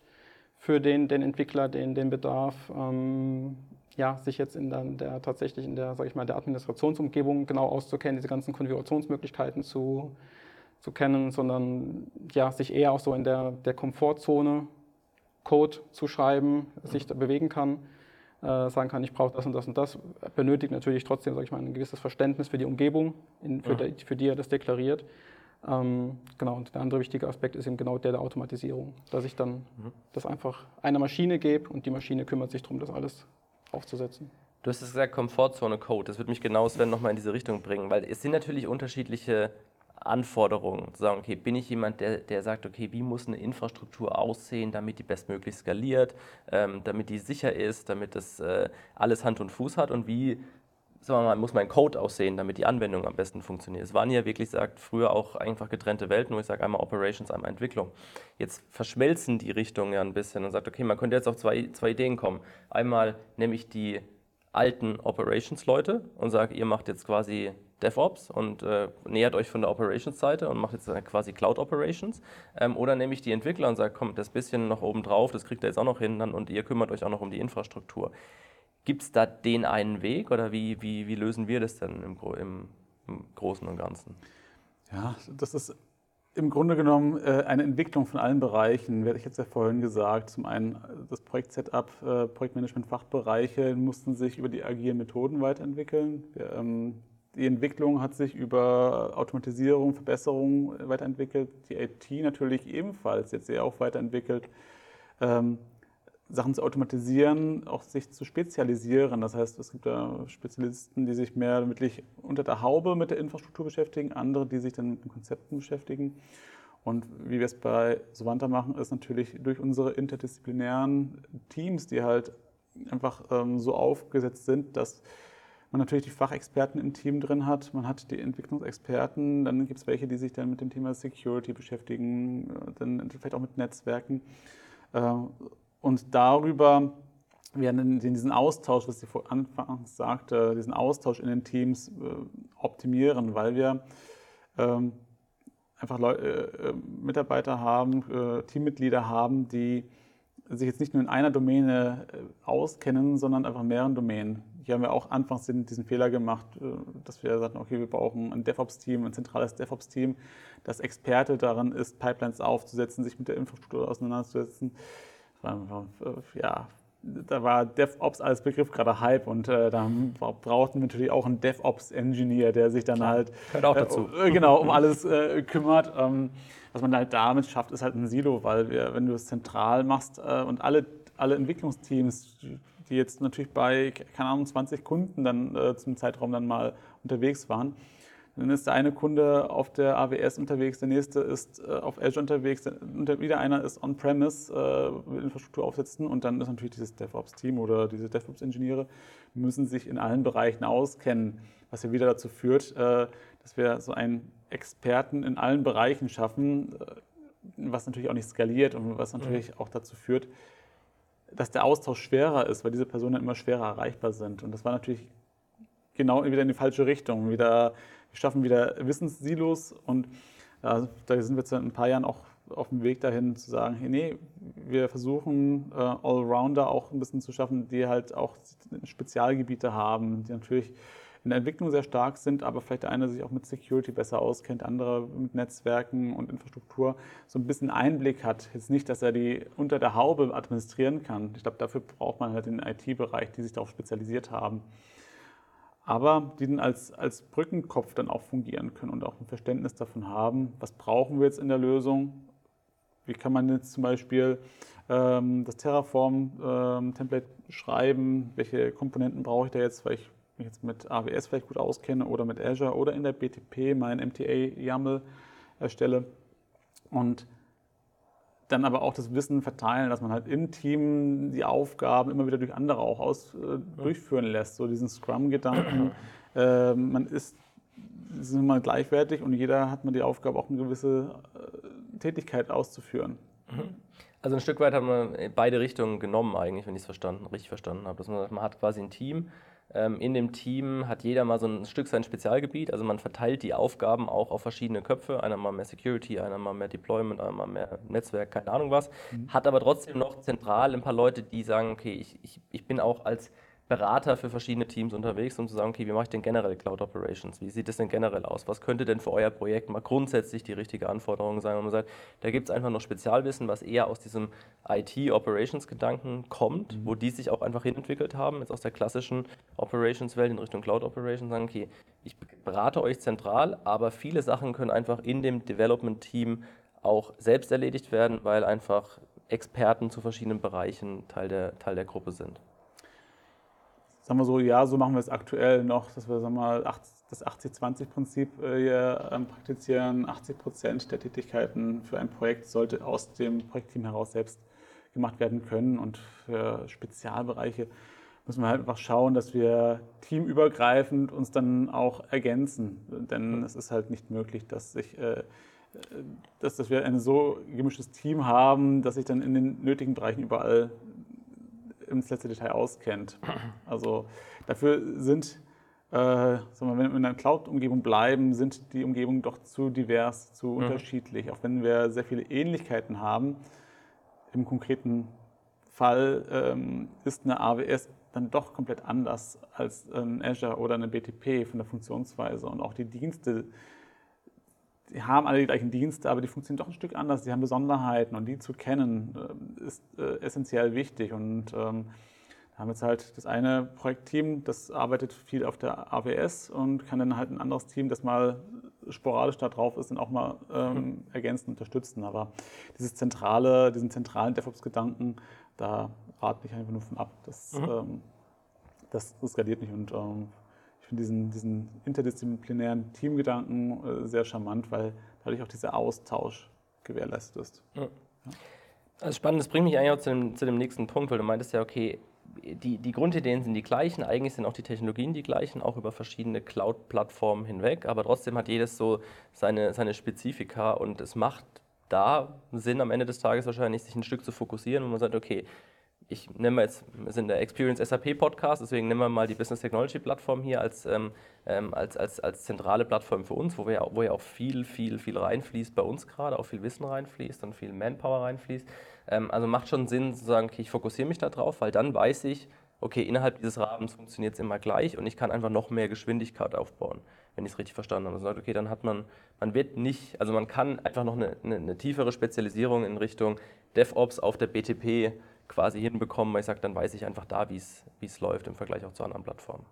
S3: für den, den Entwickler den, den Bedarf, ähm, ja, sich jetzt in der, der tatsächlich in der, sag ich mal, der Administrationsumgebung genau auszukennen, diese ganzen Konfigurationsmöglichkeiten zu, zu kennen, sondern ja, sich eher auch so in der, der Komfortzone Code zu schreiben, sich da bewegen kann, äh, sagen kann, ich brauche das und das und das, benötigt natürlich trotzdem, sage ich mal, ein gewisses Verständnis für die Umgebung, in, für, mhm. der, für, die er das deklariert. Ähm, genau, und der andere wichtige Aspekt ist eben genau der der Automatisierung, dass ich dann mhm. das einfach einer Maschine gebe und die Maschine kümmert sich darum, das alles aufzusetzen.
S1: Du hast gesagt, Komfortzone Code. Das würde mich genau, Sven, nochmal in diese Richtung bringen, weil es sind natürlich unterschiedliche Anforderungen. Zu sagen, okay, bin ich jemand, der, der sagt, okay, wie muss eine Infrastruktur aussehen, damit die bestmöglich skaliert, ähm, damit die sicher ist, damit das äh, alles Hand und Fuß hat und wie sagen wir mal, muss mein Code aussehen, damit die Anwendung am besten funktioniert. Es waren ja wirklich, sagt früher auch einfach getrennte Welten, wo ich sage einmal Operations, einmal Entwicklung. Jetzt verschmelzen die Richtungen ja ein bisschen und sagt, okay, man könnte jetzt auf zwei, zwei Ideen kommen. Einmal nehme ich die alten Operations-Leute und sage, ihr macht jetzt quasi DevOps und äh, nähert euch von der Operations-Seite und macht jetzt quasi Cloud Operations. Ähm, oder nehme ich die Entwickler und sage, komm, das bisschen noch oben drauf, das kriegt ihr jetzt auch noch hin dann, und ihr kümmert euch auch noch um die Infrastruktur. Gibt es da den einen Weg oder wie, wie, wie lösen wir das denn im, im, im Großen und Ganzen?
S2: Ja, das ist im Grunde genommen äh, eine Entwicklung von allen Bereichen, werde ich jetzt ja vorhin gesagt. Zum einen das Projekt-Setup, äh, Projektmanagement-Fachbereiche mussten sich über die agilen Methoden weiterentwickeln. Ähm, die Entwicklung hat sich über Automatisierung, Verbesserung weiterentwickelt. Die IT natürlich ebenfalls jetzt sehr auch weiterentwickelt. Ähm, Sachen zu automatisieren, auch sich zu spezialisieren. Das heißt, es gibt da Spezialisten, die sich mehr wirklich unter der Haube mit der Infrastruktur beschäftigen, andere, die sich dann mit den Konzepten beschäftigen. Und wie wir es bei Sovanta machen, ist natürlich durch unsere interdisziplinären Teams, die halt einfach ähm, so aufgesetzt sind, dass man natürlich die Fachexperten im Team drin hat, man hat die Entwicklungsexperten, dann gibt es welche, die sich dann mit dem Thema Security beschäftigen, äh, dann vielleicht auch mit Netzwerken. Äh, und darüber werden diesen Austausch, was ich vor Anfangs sagte, diesen Austausch in den Teams äh, optimieren, weil wir ähm, einfach Mitarbeiter haben, Teammitglieder haben, die sich jetzt nicht nur in einer Domäne äh, auskennen, sondern einfach mehreren Domänen. Hier haben wir auch anfangs diesen Fehler gemacht, äh, dass wir sagten, okay, wir brauchen ein DevOps-Team, ein zentrales DevOps-Team, das Experte daran ist, Pipelines aufzusetzen, sich mit der Infrastruktur auseinanderzusetzen ja, da war DevOps als Begriff gerade Hype und äh, da brauchten wir natürlich auch einen DevOps-Engineer, der sich dann Klar, halt
S1: Hört auch dazu.
S2: Äh, genau um alles äh, kümmert. Ähm, was man halt damit schafft, ist halt ein Silo, weil wir, wenn du es zentral machst äh, und alle, alle Entwicklungsteams, die jetzt natürlich bei, keine Ahnung, 20 Kunden dann äh, zum Zeitraum dann mal unterwegs waren, dann ist der eine Kunde auf der AWS unterwegs, der nächste ist äh, auf Azure unterwegs, wieder einer ist on-premise, äh, Infrastruktur aufsetzen und dann ist natürlich dieses DevOps-Team oder diese DevOps-Ingenieure müssen sich in allen Bereichen auskennen, was ja wieder dazu führt, äh, dass wir so einen Experten in allen Bereichen schaffen, äh, was natürlich auch nicht skaliert und was natürlich mhm. auch dazu führt, dass der Austausch schwerer ist, weil diese Personen immer schwerer erreichbar sind. Und das war natürlich genau wieder in die falsche Richtung. Wieder wir schaffen wieder Wissenssilos und äh, da sind wir jetzt in ein paar Jahren auch auf dem Weg dahin zu sagen, hey, nee, wir versuchen äh, Allrounder auch ein bisschen zu schaffen, die halt auch Spezialgebiete haben, die natürlich in der Entwicklung sehr stark sind, aber vielleicht der eine sich auch mit Security besser auskennt, andere mit Netzwerken und Infrastruktur so ein bisschen Einblick hat. Jetzt nicht, dass er die unter der Haube administrieren kann. Ich glaube, dafür braucht man halt den IT-Bereich, die sich darauf spezialisiert haben aber die dann als, als Brückenkopf dann auch fungieren können und auch ein Verständnis davon haben, was brauchen wir jetzt in der Lösung, wie kann man jetzt zum Beispiel ähm, das Terraform-Template ähm, schreiben, welche Komponenten brauche ich da jetzt, weil ich mich jetzt mit AWS vielleicht gut auskenne oder mit Azure oder in der BTP mein MTA-YAML erstelle? Und dann aber auch das Wissen verteilen, dass man halt im Team die Aufgaben immer wieder durch andere auch aus, äh, durchführen lässt. So diesen Scrum-Gedanken. äh, man ist, ist immer gleichwertig und jeder hat man die Aufgabe, auch eine gewisse äh, Tätigkeit auszuführen.
S1: Mhm. Also ein Stück weit haben wir beide Richtungen genommen eigentlich, wenn ich es verstanden, richtig verstanden habe. Dass man, man hat quasi ein Team, in dem Team hat jeder mal so ein Stück sein Spezialgebiet. Also man verteilt die Aufgaben auch auf verschiedene Köpfe. Einer mal mehr Security, einer mal mehr Deployment, einer mal mehr Netzwerk, keine Ahnung was. Mhm. Hat aber trotzdem noch zentral ein paar Leute, die sagen, okay, ich, ich, ich bin auch als Berater für verschiedene Teams unterwegs, um zu sagen, okay, wie mache ich denn generell Cloud Operations? Wie sieht das denn generell aus? Was könnte denn für euer Projekt mal grundsätzlich die richtige Anforderung sein? Und man sagt, da gibt es einfach noch Spezialwissen, was eher aus diesem IT-Operations-Gedanken kommt, mhm. wo die sich auch einfach hinentwickelt haben, jetzt aus der klassischen Operations-Welt in Richtung Cloud Operations, sagen, okay, ich berate euch zentral, aber viele Sachen können einfach in dem Development-Team auch selbst erledigt werden, weil einfach Experten zu verschiedenen Bereichen Teil der, Teil der Gruppe sind
S2: sagen wir so, ja, so machen wir es aktuell noch, dass wir sagen wir mal, das 80-20-Prinzip äh, hier ähm, praktizieren. 80 Prozent der Tätigkeiten für ein Projekt sollte aus dem Projektteam heraus selbst gemacht werden können. Und für Spezialbereiche müssen wir halt einfach schauen, dass wir teamübergreifend uns dann auch ergänzen. Denn es ist halt nicht möglich, dass sich äh, dass, dass wir ein so gemischtes Team haben, dass sich dann in den nötigen Bereichen überall ins letzte Detail auskennt. Also dafür sind äh, wenn wir in einer Cloud-Umgebung bleiben, sind die Umgebungen doch zu divers, zu mhm. unterschiedlich. Auch wenn wir sehr viele Ähnlichkeiten haben, im konkreten Fall ähm, ist eine AWS dann doch komplett anders als ein Azure oder eine BTP von der Funktionsweise. Und auch die Dienste, die haben alle die gleichen Dienste, aber die funktionieren doch ein Stück anders. Die haben Besonderheiten und die zu kennen äh, ist äh, essentiell wichtig. Und ähm, da haben wir jetzt halt das eine Projektteam, das arbeitet viel auf der AWS und kann dann halt ein anderes Team, das mal sporadisch da drauf ist, dann auch mal ähm, mhm. ergänzend unterstützen. Aber dieses zentrale, diesen zentralen DevOps-Gedanken, da rate ich einfach nur von ab. Das, mhm. ähm, das, skaliert nicht und ähm, finde diesen, diesen interdisziplinären Teamgedanken äh, sehr charmant, weil dadurch auch dieser Austausch gewährleistet ist.
S1: Mhm. Ja. Also spannend, das bringt mich eigentlich auch zu dem, zu dem nächsten Punkt, weil du meintest ja, okay, die, die Grundideen sind die gleichen, eigentlich sind auch die Technologien die gleichen, auch über verschiedene Cloud-Plattformen hinweg, aber trotzdem hat jedes so seine, seine Spezifika und es macht da Sinn am Ende des Tages wahrscheinlich, sich ein Stück zu fokussieren, wo man sagt, okay, ich nehme jetzt, wir sind der Experience SAP Podcast, deswegen nehmen wir mal die Business Technology Plattform hier als, ähm, ähm, als, als, als zentrale Plattform für uns, wo, wir, wo ja auch viel, viel, viel reinfließt bei uns gerade, auch viel Wissen reinfließt und viel Manpower reinfließt. Ähm, also macht schon Sinn zu sagen, okay, ich fokussiere mich da drauf, weil dann weiß ich, okay, innerhalb dieses Rahmens funktioniert es immer gleich und ich kann einfach noch mehr Geschwindigkeit aufbauen, wenn ich es richtig verstanden habe. Also sagt, okay, dann hat man, man wird nicht, also man kann einfach noch eine, eine, eine tiefere Spezialisierung in Richtung DevOps auf der BTP quasi hinbekommen, ich sage, dann weiß ich einfach da, wie es läuft im Vergleich auch zu anderen Plattformen.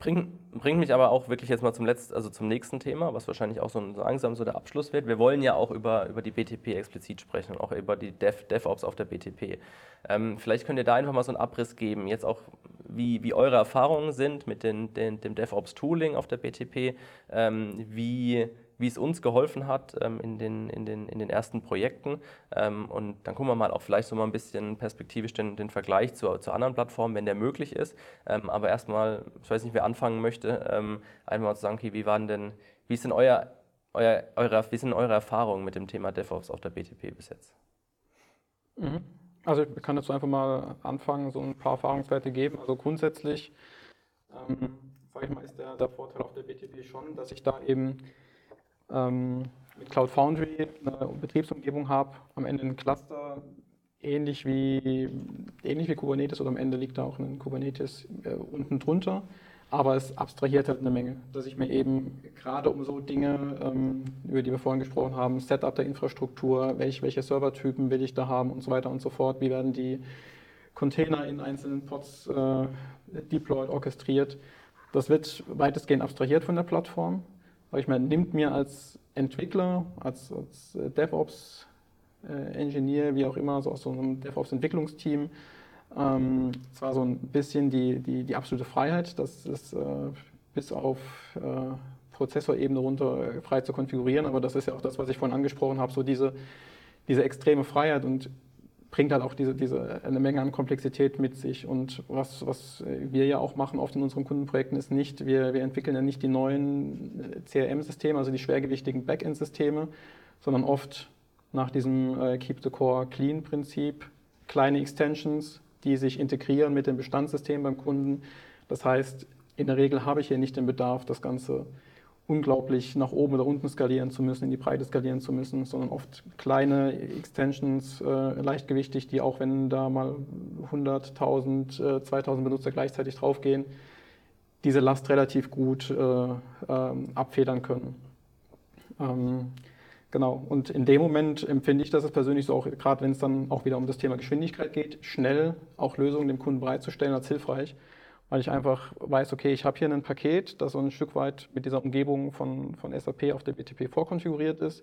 S1: Bringt, bringt mich aber auch wirklich jetzt mal zum letzten, also zum nächsten Thema, was wahrscheinlich auch so, so langsam so der Abschluss wird. Wir wollen ja auch über, über die BTP explizit sprechen und auch über die Dev, DevOps auf der BTP. Ähm, vielleicht könnt ihr da einfach mal so einen Abriss geben, jetzt auch wie, wie eure Erfahrungen sind mit den, den, dem DevOps-Tooling auf der BTP, ähm, wie wie es uns geholfen hat ähm, in, den, in, den, in den ersten Projekten. Ähm, und dann gucken wir mal auch vielleicht so mal ein bisschen perspektivisch den, den Vergleich zu, zu anderen Plattformen, wenn der möglich ist. Ähm, aber erstmal, ich weiß nicht, wer anfangen möchte, ähm, einmal zu sagen, okay, wie waren denn, wie ist denn euer, euer, eure, wie sind eure Erfahrungen mit dem Thema DevOps auf der BTP bis jetzt?
S3: Mhm. Also ich kann dazu einfach mal anfangen, so ein paar Erfahrungswerte geben. Also grundsätzlich, ähm, sage ich mal, ist der, der Vorteil auf der BTP schon, dass ich da eben ähm, mit Cloud Foundry eine Betriebsumgebung habe, am Ende ein Cluster, ähnlich wie, ähnlich wie Kubernetes oder am Ende liegt da auch ein Kubernetes äh, unten drunter, aber es abstrahiert halt eine Menge, dass ich mir eben gerade um so Dinge, ähm, über die wir vorhin gesprochen haben, Setup der Infrastruktur, welche, welche Servertypen will ich da haben und so weiter und so fort, wie werden die Container in einzelnen Pods äh, deployed, orchestriert, das wird weitestgehend abstrahiert von der Plattform sag ich mal, nimmt mir als Entwickler, als, als DevOps-Engineer, äh, wie auch immer, so aus so einem DevOps-Entwicklungsteam, ähm, zwar so ein bisschen die, die, die absolute Freiheit, das ist äh, bis auf äh, Prozessorebene runter äh, frei zu konfigurieren, aber das ist ja auch das, was ich vorhin angesprochen habe, so diese, diese extreme Freiheit und bringt halt auch diese, diese, eine Menge an Komplexität mit sich. Und was, was wir ja auch machen oft in unseren Kundenprojekten ist nicht, wir, wir entwickeln ja nicht die neuen äh, CRM-Systeme, also die schwergewichtigen Backend-Systeme, sondern oft nach diesem äh, Keep the Core Clean-Prinzip kleine Extensions, die sich integrieren mit dem Bestandssystem beim Kunden. Das heißt, in der Regel habe ich hier nicht den Bedarf, das Ganze unglaublich nach oben oder unten skalieren zu müssen, in die Breite skalieren zu müssen, sondern oft kleine Extensions, äh, leichtgewichtig, die auch wenn da mal 100.000, äh, 2.000 Benutzer gleichzeitig draufgehen, diese Last relativ gut äh, ähm, abfedern können. Ähm, genau, und in dem Moment empfinde ich das persönlich so, auch gerade wenn es dann auch wieder um das Thema Geschwindigkeit geht, schnell auch Lösungen dem Kunden bereitzustellen als hilfreich weil ich einfach weiß, okay, ich habe hier ein Paket, das so ein Stück weit mit dieser Umgebung von, von SAP auf der BTP vorkonfiguriert ist.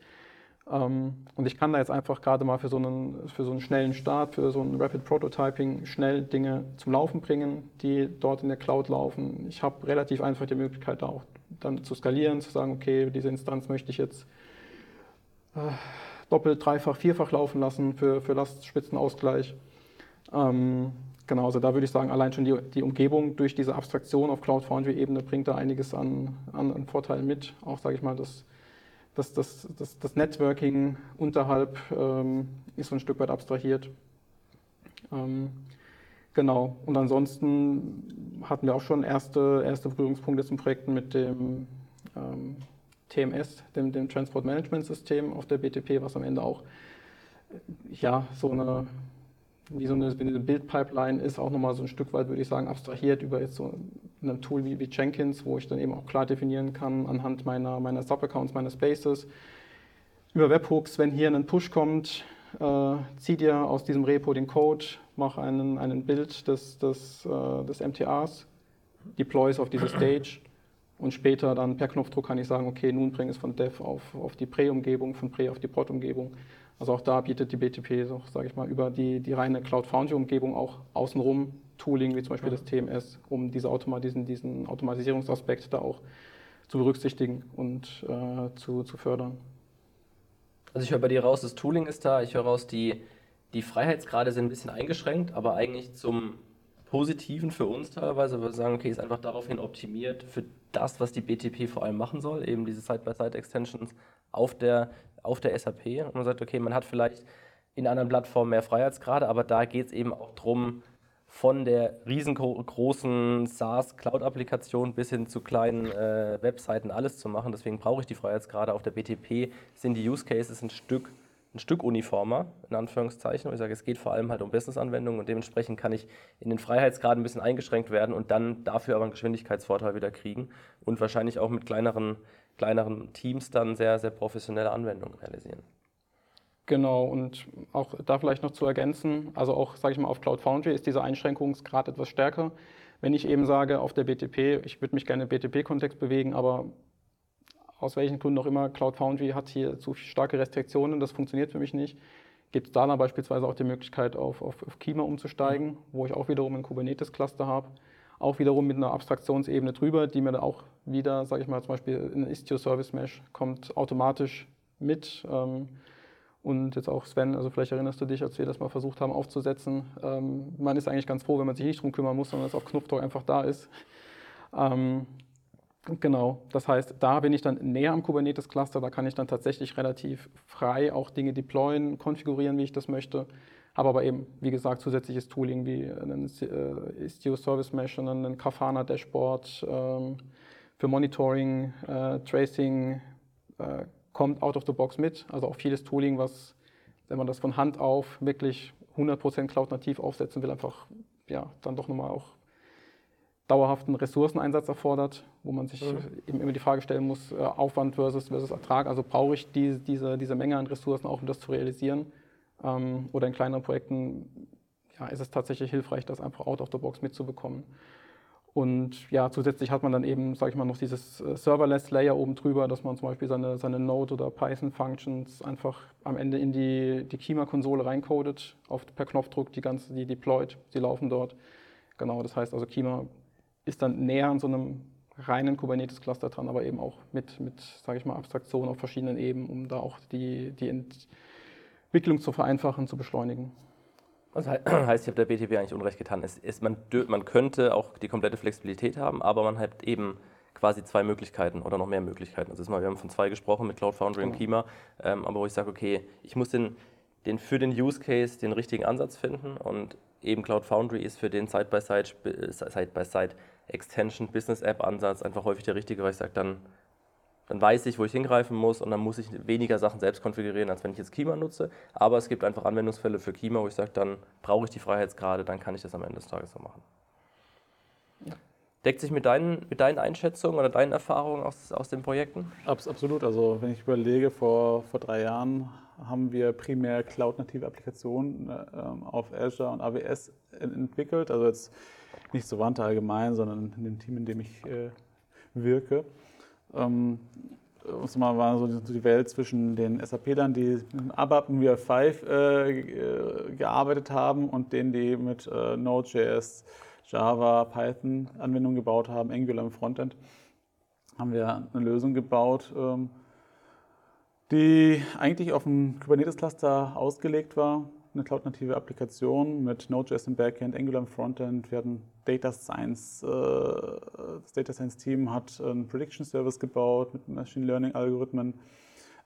S3: Ähm, und ich kann da jetzt einfach gerade mal für so, einen, für so einen schnellen Start, für so ein Rapid Prototyping schnell Dinge zum Laufen bringen, die dort in der Cloud laufen. Ich habe relativ einfach die Möglichkeit, da auch dann zu skalieren, zu sagen, okay, diese Instanz möchte ich jetzt äh, doppelt, dreifach, vierfach laufen lassen für, für Lastspitzenausgleich. Ähm, Genau, also da würde ich sagen, allein schon die, die Umgebung durch diese Abstraktion auf Cloud Foundry-Ebene bringt da einiges an, an, an Vorteilen mit. Auch, sage ich mal, das, das, das, das, das Genau. Und ansonsten hatten wir auch schon erste, erste Berührungspunkte zum Projekten mit dem ähm, TMS, dem, dem Transport Management System auf der BTP, was am Ende auch ja, so eine, wie so eine, eine Bildpipeline ist, auch nochmal so ein Stück weit, würde ich sagen, abstrahiert über jetzt so ein Tool wie, wie Jenkins, wo ich dann eben auch klar definieren kann anhand meiner, meiner Sub-Accounts, meiner Spaces, über Webhooks, wenn hier ein Push kommt, äh, zieh dir aus diesem Repo den Code, mach einen, einen Bild des, des, äh, des MTAs, deploy es auf diese Stage und später dann per Knopfdruck kann ich sagen, okay, nun bring es von Dev auf, auf die Pre-Umgebung, von Pre auf die Pod-Umgebung. Also auch da bietet die BTP, so, sage ich mal, über die, die reine Cloud Foundry-Umgebung auch außenrum Tooling, wie zum Beispiel das TMS, um diese diesen, diesen Automatisierungsaspekt da auch zu berücksichtigen und äh, zu, zu fördern.
S1: Also ich höre bei dir raus, das Tooling ist da, ich höre raus, die, die Freiheitsgrade sind ein bisschen eingeschränkt, aber eigentlich zum Positiven für uns teilweise, weil wir sagen, okay, ist einfach daraufhin optimiert für das, was die BTP vor allem machen soll, eben diese Side-by-Side-Extensions auf der, auf der SAP. Und man sagt, okay, man hat vielleicht in anderen Plattformen mehr Freiheitsgrade, aber da geht es eben auch darum, von der riesengroßen SaaS-Cloud-Applikation bis hin zu kleinen äh, Webseiten alles zu machen. Deswegen brauche ich die Freiheitsgrade. Auf der BTP sind die Use Cases ein Stück, ein Stück uniformer, in Anführungszeichen. Und ich sage, es geht vor allem halt um Business-Anwendungen und dementsprechend kann ich in den Freiheitsgraden ein bisschen eingeschränkt werden und dann dafür aber einen Geschwindigkeitsvorteil wieder kriegen und wahrscheinlich auch mit kleineren, kleineren Teams dann sehr, sehr professionelle Anwendungen realisieren.
S3: Genau, und auch da vielleicht noch zu ergänzen, also auch, sage ich mal, auf Cloud Foundry ist dieser Einschränkungsgrad etwas stärker. Wenn ich eben sage, auf der BTP, ich würde mich gerne im BTP-Kontext bewegen, aber aus welchen Gründen auch immer, Cloud Foundry hat hier zu starke Restriktionen, das funktioniert für mich nicht, gibt es da dann beispielsweise auch die Möglichkeit, auf, auf, auf Kima umzusteigen, wo ich auch wiederum ein Kubernetes-Cluster habe, auch wiederum mit einer Abstraktionsebene drüber, die mir dann auch wieder, sage ich mal, zum Beispiel ein Istio Service Mesh kommt automatisch mit. Ähm, und jetzt auch Sven, also vielleicht erinnerst du dich, als wir das mal versucht haben aufzusetzen. Ähm, man ist eigentlich ganz froh, wenn man sich nicht drum kümmern muss, sondern es auf Knopfdruck einfach da ist. Ähm, genau, das heißt, da bin ich dann näher am Kubernetes-Cluster, da kann ich dann tatsächlich relativ frei auch Dinge deployen, konfigurieren, wie ich das möchte. Habe aber eben, wie gesagt, zusätzliches Tooling wie ein äh, Istio Service Mesh und ein Grafana Dashboard ähm, für Monitoring, äh, Tracing, äh, kommt out of the box mit. Also auch vieles Tooling, was, wenn man das von Hand auf wirklich 100% Cloud-nativ aufsetzen will, einfach ja, dann doch nochmal auch dauerhaften Ressourceneinsatz erfordert, wo man sich mhm. eben immer die Frage stellen muss, Aufwand versus, versus Ertrag. Also brauche ich die, diese, diese Menge an Ressourcen auch, um das zu realisieren? Ähm, oder in kleineren Projekten ja, ist es tatsächlich hilfreich, das einfach out of the box mitzubekommen. Und ja, zusätzlich hat man dann eben, sage ich mal, noch dieses äh, Serverless-Layer oben drüber, dass man zum Beispiel seine, seine Node- oder Python-Functions einfach am Ende in die, die Kima-Konsole reincodet, auf, per Knopfdruck die ganze, die deployed, die laufen dort. Genau, das heißt also Kima ist dann näher an so einem reinen Kubernetes-Cluster dran, aber eben auch mit, mit sage ich mal, Abstraktion auf verschiedenen Ebenen, um da auch die, die Entwicklung zu vereinfachen, zu beschleunigen.
S1: Das heißt, ich habe der BTW eigentlich Unrecht getan. Es ist, man, man könnte auch die komplette Flexibilität haben, aber man hat eben quasi zwei Möglichkeiten oder noch mehr Möglichkeiten. Also mal, wir haben von zwei gesprochen mit Cloud Foundry genau. und Kima, ähm, aber wo ich sage, okay, ich muss den, den für den Use Case den richtigen Ansatz finden und eben Cloud Foundry ist für den Side-by-Side Side -by -Side Extension Business App Ansatz einfach häufig der richtige, weil ich sage, dann dann weiß ich, wo ich hingreifen muss und dann muss ich weniger Sachen selbst konfigurieren, als wenn ich jetzt Kima nutze. Aber es gibt einfach Anwendungsfälle für Kima, wo ich sage, dann brauche ich die Freiheitsgrade, dann kann ich das am Ende des Tages so machen. Ja. Deckt sich mit deinen, mit deinen Einschätzungen oder deinen Erfahrungen aus, aus den Projekten?
S2: absolut. Also wenn ich überlege, vor, vor drei Jahren haben wir primär Cloud-native Applikationen äh, auf Azure und AWS entwickelt. Also jetzt nicht so Wand allgemein, sondern in dem Team, in dem ich äh, wirke. Ähm, das war so die Welt zwischen den SAP-Lern, die mit ABAP und VF5 äh, gearbeitet haben und denen, die mit äh, Node.js, Java, Python Anwendungen gebaut haben, Angular im Frontend, haben wir eine Lösung gebaut, ähm, die eigentlich auf dem Kubernetes-Cluster ausgelegt war, eine cloud-native Applikation mit Node.js im Backend, Angular im Frontend. Wir hatten Data Science, äh, das Data Science Team hat einen Prediction Service gebaut mit Machine Learning Algorithmen,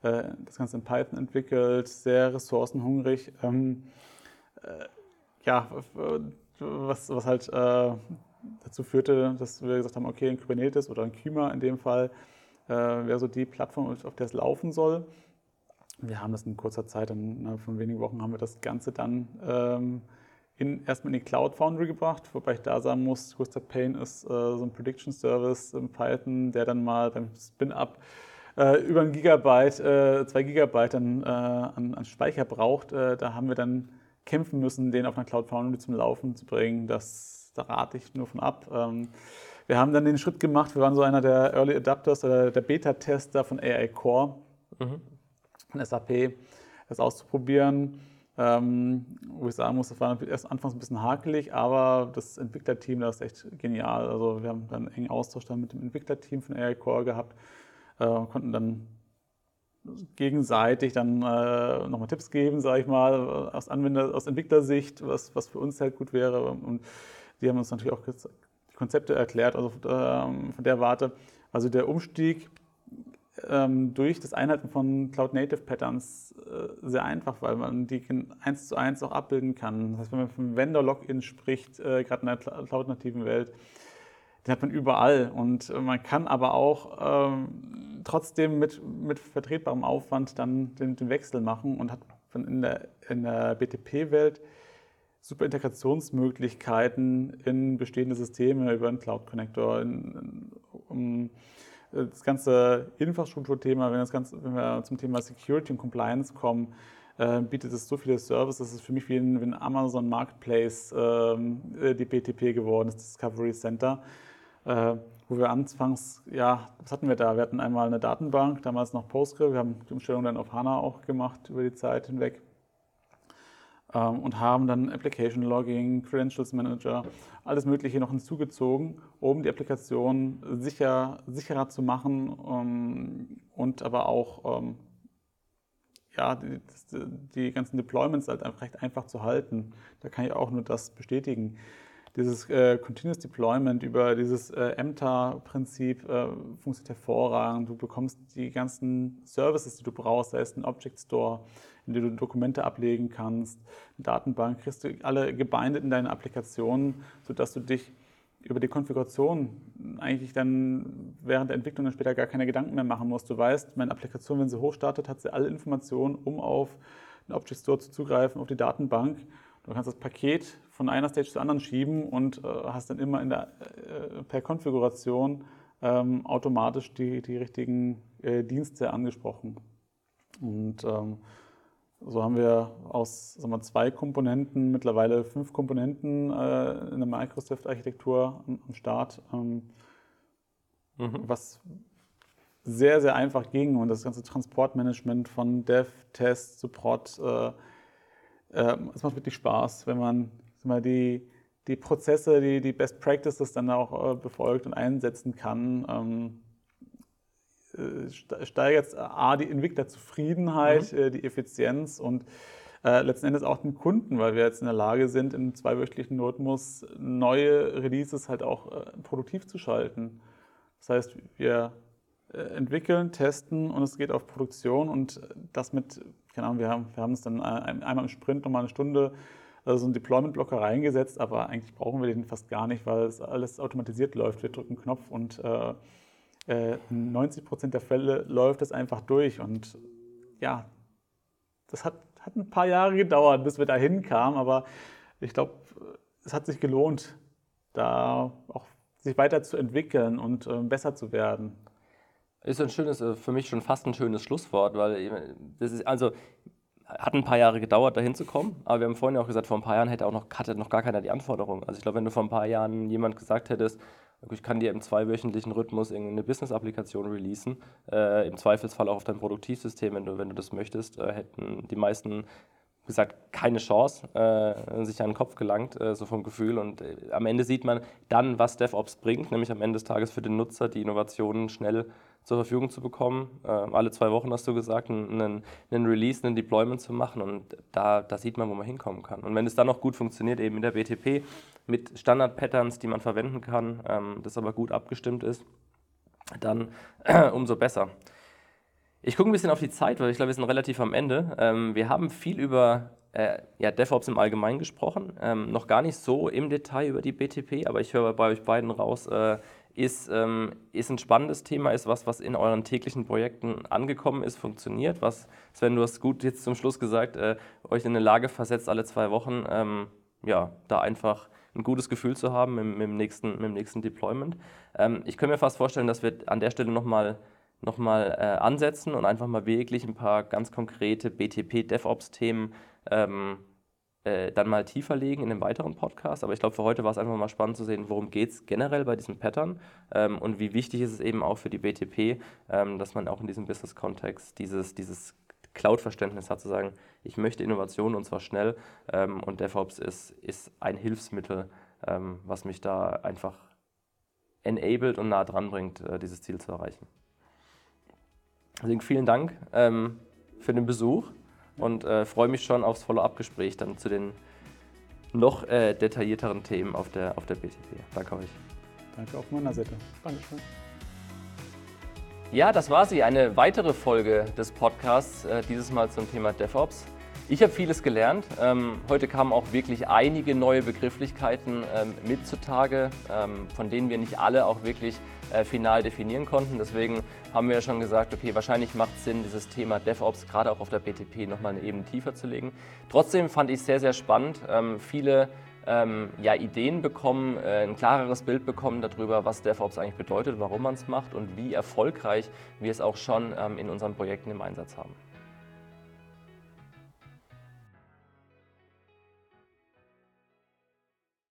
S2: äh, das Ganze in Python entwickelt, sehr ressourcenhungrig. Ähm, äh, ja, was, was halt dazu führte, dass wir gesagt haben, okay, ein Kubernetes oder ein Kyma in dem Fall wäre so die Plattform, auf der es laufen soll. Wir haben das in kurzer Zeit, innerhalb von wenigen Wochen haben wir das Ganze dann ähm, in, erstmal in die Cloud Foundry gebracht, wobei ich da sagen muss, größter Pain ist äh, so ein Prediction Service in Python, der dann mal beim Spin-Up äh, über ein Gigabyte, äh, zwei Gigabyte dann, äh, an, an, Speicher braucht. Äh, da haben wir dann kämpfen müssen, den auf einer Cloud Foundry zum Laufen zu bringen. Das, da rate ich nur von ab. Ähm, wir haben dann den Schritt gemacht, wir waren so einer der Early Adapters oder der Beta-Tester von AI Core, mhm. Von SAP, das auszuprobieren. Ähm, wo ich sagen muss, das war erst anfangs ein bisschen hakelig, aber das Entwicklerteam, das ist echt genial. Also wir haben dann einen engen Austausch dann mit dem Entwicklerteam von AI Core gehabt, äh, konnten dann gegenseitig dann äh, nochmal Tipps geben, sage ich mal, aus Anwender, aus Entwicklersicht, was, was für uns halt gut wäre. Und die haben uns natürlich auch die Konzepte erklärt, also ähm, von der Warte. Also der Umstieg ähm, durch das Einhalten von Cloud Native Patterns äh, sehr einfach, weil man die eins zu eins auch abbilden kann. Das heißt, wenn man vom Vendor Login spricht, äh, gerade in der Cloud nativen Welt, den hat man überall und äh, man kann aber auch ähm, trotzdem mit, mit vertretbarem Aufwand dann den, den Wechsel machen und hat in der, in der BTP-Welt super Integrationsmöglichkeiten in bestehende Systeme über einen Cloud Connector, in, in, um, das ganze Infrastrukturthema, wenn, das ganze, wenn wir zum Thema Security und Compliance kommen, äh, bietet es so viele Services, das ist für mich wie ein, wie ein Amazon Marketplace ähm, äh, die BTP geworden, das Discovery Center, äh, wo wir anfangs, ja, was hatten wir da? Wir hatten einmal eine Datenbank, damals noch Postgre, wir haben die Umstellung dann auf HANA auch gemacht über die Zeit hinweg und haben dann Application Logging, Credentials Manager, alles Mögliche noch hinzugezogen, um die Applikation sicher, sicherer zu machen ähm, und aber auch ähm, ja, die, die, ganzen Deployments halt einfach recht einfach zu halten. Da kann ich auch nur das bestätigen. Dieses äh, Continuous Deployment über dieses äh, MTA-Prinzip äh, funktioniert hervorragend. Du bekommst die ganzen Services, die du brauchst, sei es ein Object Store, in dem du Dokumente ablegen kannst, eine Datenbank, kriegst du alle gebindet in deine Applikationen, sodass du dich über die Konfiguration eigentlich dann während der Entwicklung dann später gar keine Gedanken mehr machen musst. Du weißt, meine Applikation, wenn sie hochstartet, hat sie alle Informationen, um auf den Object Store zuzugreifen, auf die Datenbank. Du kannst das Paket von einer Stage zur anderen schieben und äh, hast dann immer der, äh, per Konfiguration ähm, automatisch die, die richtigen äh, Dienste angesprochen. Und ähm, so haben wir aus sagen wir, zwei Komponenten mittlerweile fünf Komponenten äh, in der Microsoft-Architektur am, am, Start, ähm, mhm. was sehr, sehr einfach ging und das ganze Transportmanagement von Dev, Test, Support, äh, äh, es macht wirklich Spaß, wenn man mal, die, die Prozesse, die, die Best Practices dann auch äh, befolgt und einsetzen kann. Ähm, äh, steigert A, die Entwicklerzufriedenheit, mhm. Äh, die Effizienz und äh, letzten Endes auch den Kunden, weil wir jetzt in der Lage sind, im zweiwöchentlichen Rhythmus neue Releases halt auch äh, produktiv zu schalten. Das heißt, wir äh, entwickeln, testen und es geht auf Produktion und das mit, keine Ahnung, wir haben, wir haben es dann einmal im Sprint nochmal eine Stunde so einen Deployment-Blocker reingesetzt, aber eigentlich brauchen wir den fast gar nicht, weil es alles automatisiert läuft. Wir drücken einen Knopf und äh, in 90 Prozent der Fälle läuft es einfach durch. Und ja, das hat, hat ein paar Jahre gedauert, bis wir dahin kamen, aber ich glaube, es hat sich gelohnt, da auch sich weiterzuentwickeln und äh, besser zu werden.
S1: Ist ein schönes, äh, für mich schon fast ein schönes Schlusswort, weil das ist, also hat ein paar Jahre gedauert, dahin zu kommen, aber wir haben vorhin ja auch gesagt, vor ein paar Jahren hätte auch noch, hatte noch gar keiner die Anforderungen. Also ich glaube, wenn du vor ein paar Jahren jemand gesagt hättest, ich kann dir im zweiwöchentlichen Rhythmus irgendeine Business-Applikation releasen, äh, im Zweifelsfall auch auf dein Produktivsystem, wenn du, wenn du das möchtest, äh, hätten die meisten gesagt, keine Chance, äh, sich an den Kopf gelangt, äh, so vom Gefühl. Und äh, am Ende sieht man dann, was DevOps bringt, nämlich am Ende des Tages für den Nutzer die Innovationen schnell zur Verfügung zu bekommen. Äh, alle zwei Wochen hast du gesagt, einen, einen Release, einen Deployment zu machen und da, da sieht man, wo man hinkommen kann. Und wenn es dann noch gut funktioniert, eben in der BTP mit Standard-Patterns, die man verwenden kann, ähm, das aber gut abgestimmt ist, dann umso besser. Ich gucke ein bisschen auf die Zeit, weil ich glaube, wir sind relativ am Ende. Ähm, wir haben viel über äh, ja, DevOps im Allgemeinen gesprochen, ähm, noch gar nicht so im Detail über die BTP, aber ich höre bei euch beiden raus, äh, ist, ähm, ist ein spannendes Thema, ist was, was in euren täglichen Projekten angekommen ist, funktioniert, was, Sven, du hast gut jetzt zum Schluss gesagt, äh, euch in eine Lage versetzt, alle zwei Wochen, ähm, ja, da einfach ein gutes Gefühl zu haben mit, mit, dem, nächsten, mit nächsten Deployment. Ähm, ich könnte mir fast vorstellen, dass wir an der Stelle nochmal noch mal, äh, ansetzen und einfach mal wirklich ein paar ganz konkrete BTP-DevOps-Themen ähm, äh, dann mal tiefer legen in einem weiteren Podcast. Aber ich glaube, für heute war es einfach mal spannend zu sehen, worum geht es generell bei diesem Pattern ähm, und wie wichtig ist es eben auch für die BTP, ähm, dass man auch in diesem Business-Kontext dieses, dieses Cloud-Verständnis hat, zu sagen, ich möchte Innovation und zwar schnell ähm, und DevOps ist, ist ein Hilfsmittel, ähm, was mich da einfach enabled und nah dran bringt, äh, dieses Ziel zu erreichen. Deswegen vielen Dank ähm, für den Besuch und äh, freue mich schon aufs Follow-up-Gespräch dann zu den noch äh, detaillierteren Themen auf der, auf der BTP. Danke euch.
S2: Danke auf meiner Seite.
S3: Dankeschön.
S1: Ja, das war sie, eine weitere Folge des Podcasts, äh, dieses Mal zum Thema DevOps. Ich habe vieles gelernt. Ähm, heute kamen auch wirklich einige neue Begrifflichkeiten ähm, mit zutage, ähm, von denen wir nicht alle auch wirklich äh, final definieren konnten. Deswegen haben wir ja schon gesagt, okay, wahrscheinlich macht es Sinn, dieses Thema DevOps gerade auch auf der BTP nochmal eine Ebene tiefer zu legen. Trotzdem fand ich es sehr, sehr spannend. Ähm, viele ähm, ja, Ideen bekommen, äh, ein klareres Bild bekommen darüber, was DevOps eigentlich bedeutet, warum man es macht und wie erfolgreich wir es auch schon ähm, in unseren Projekten im Einsatz haben.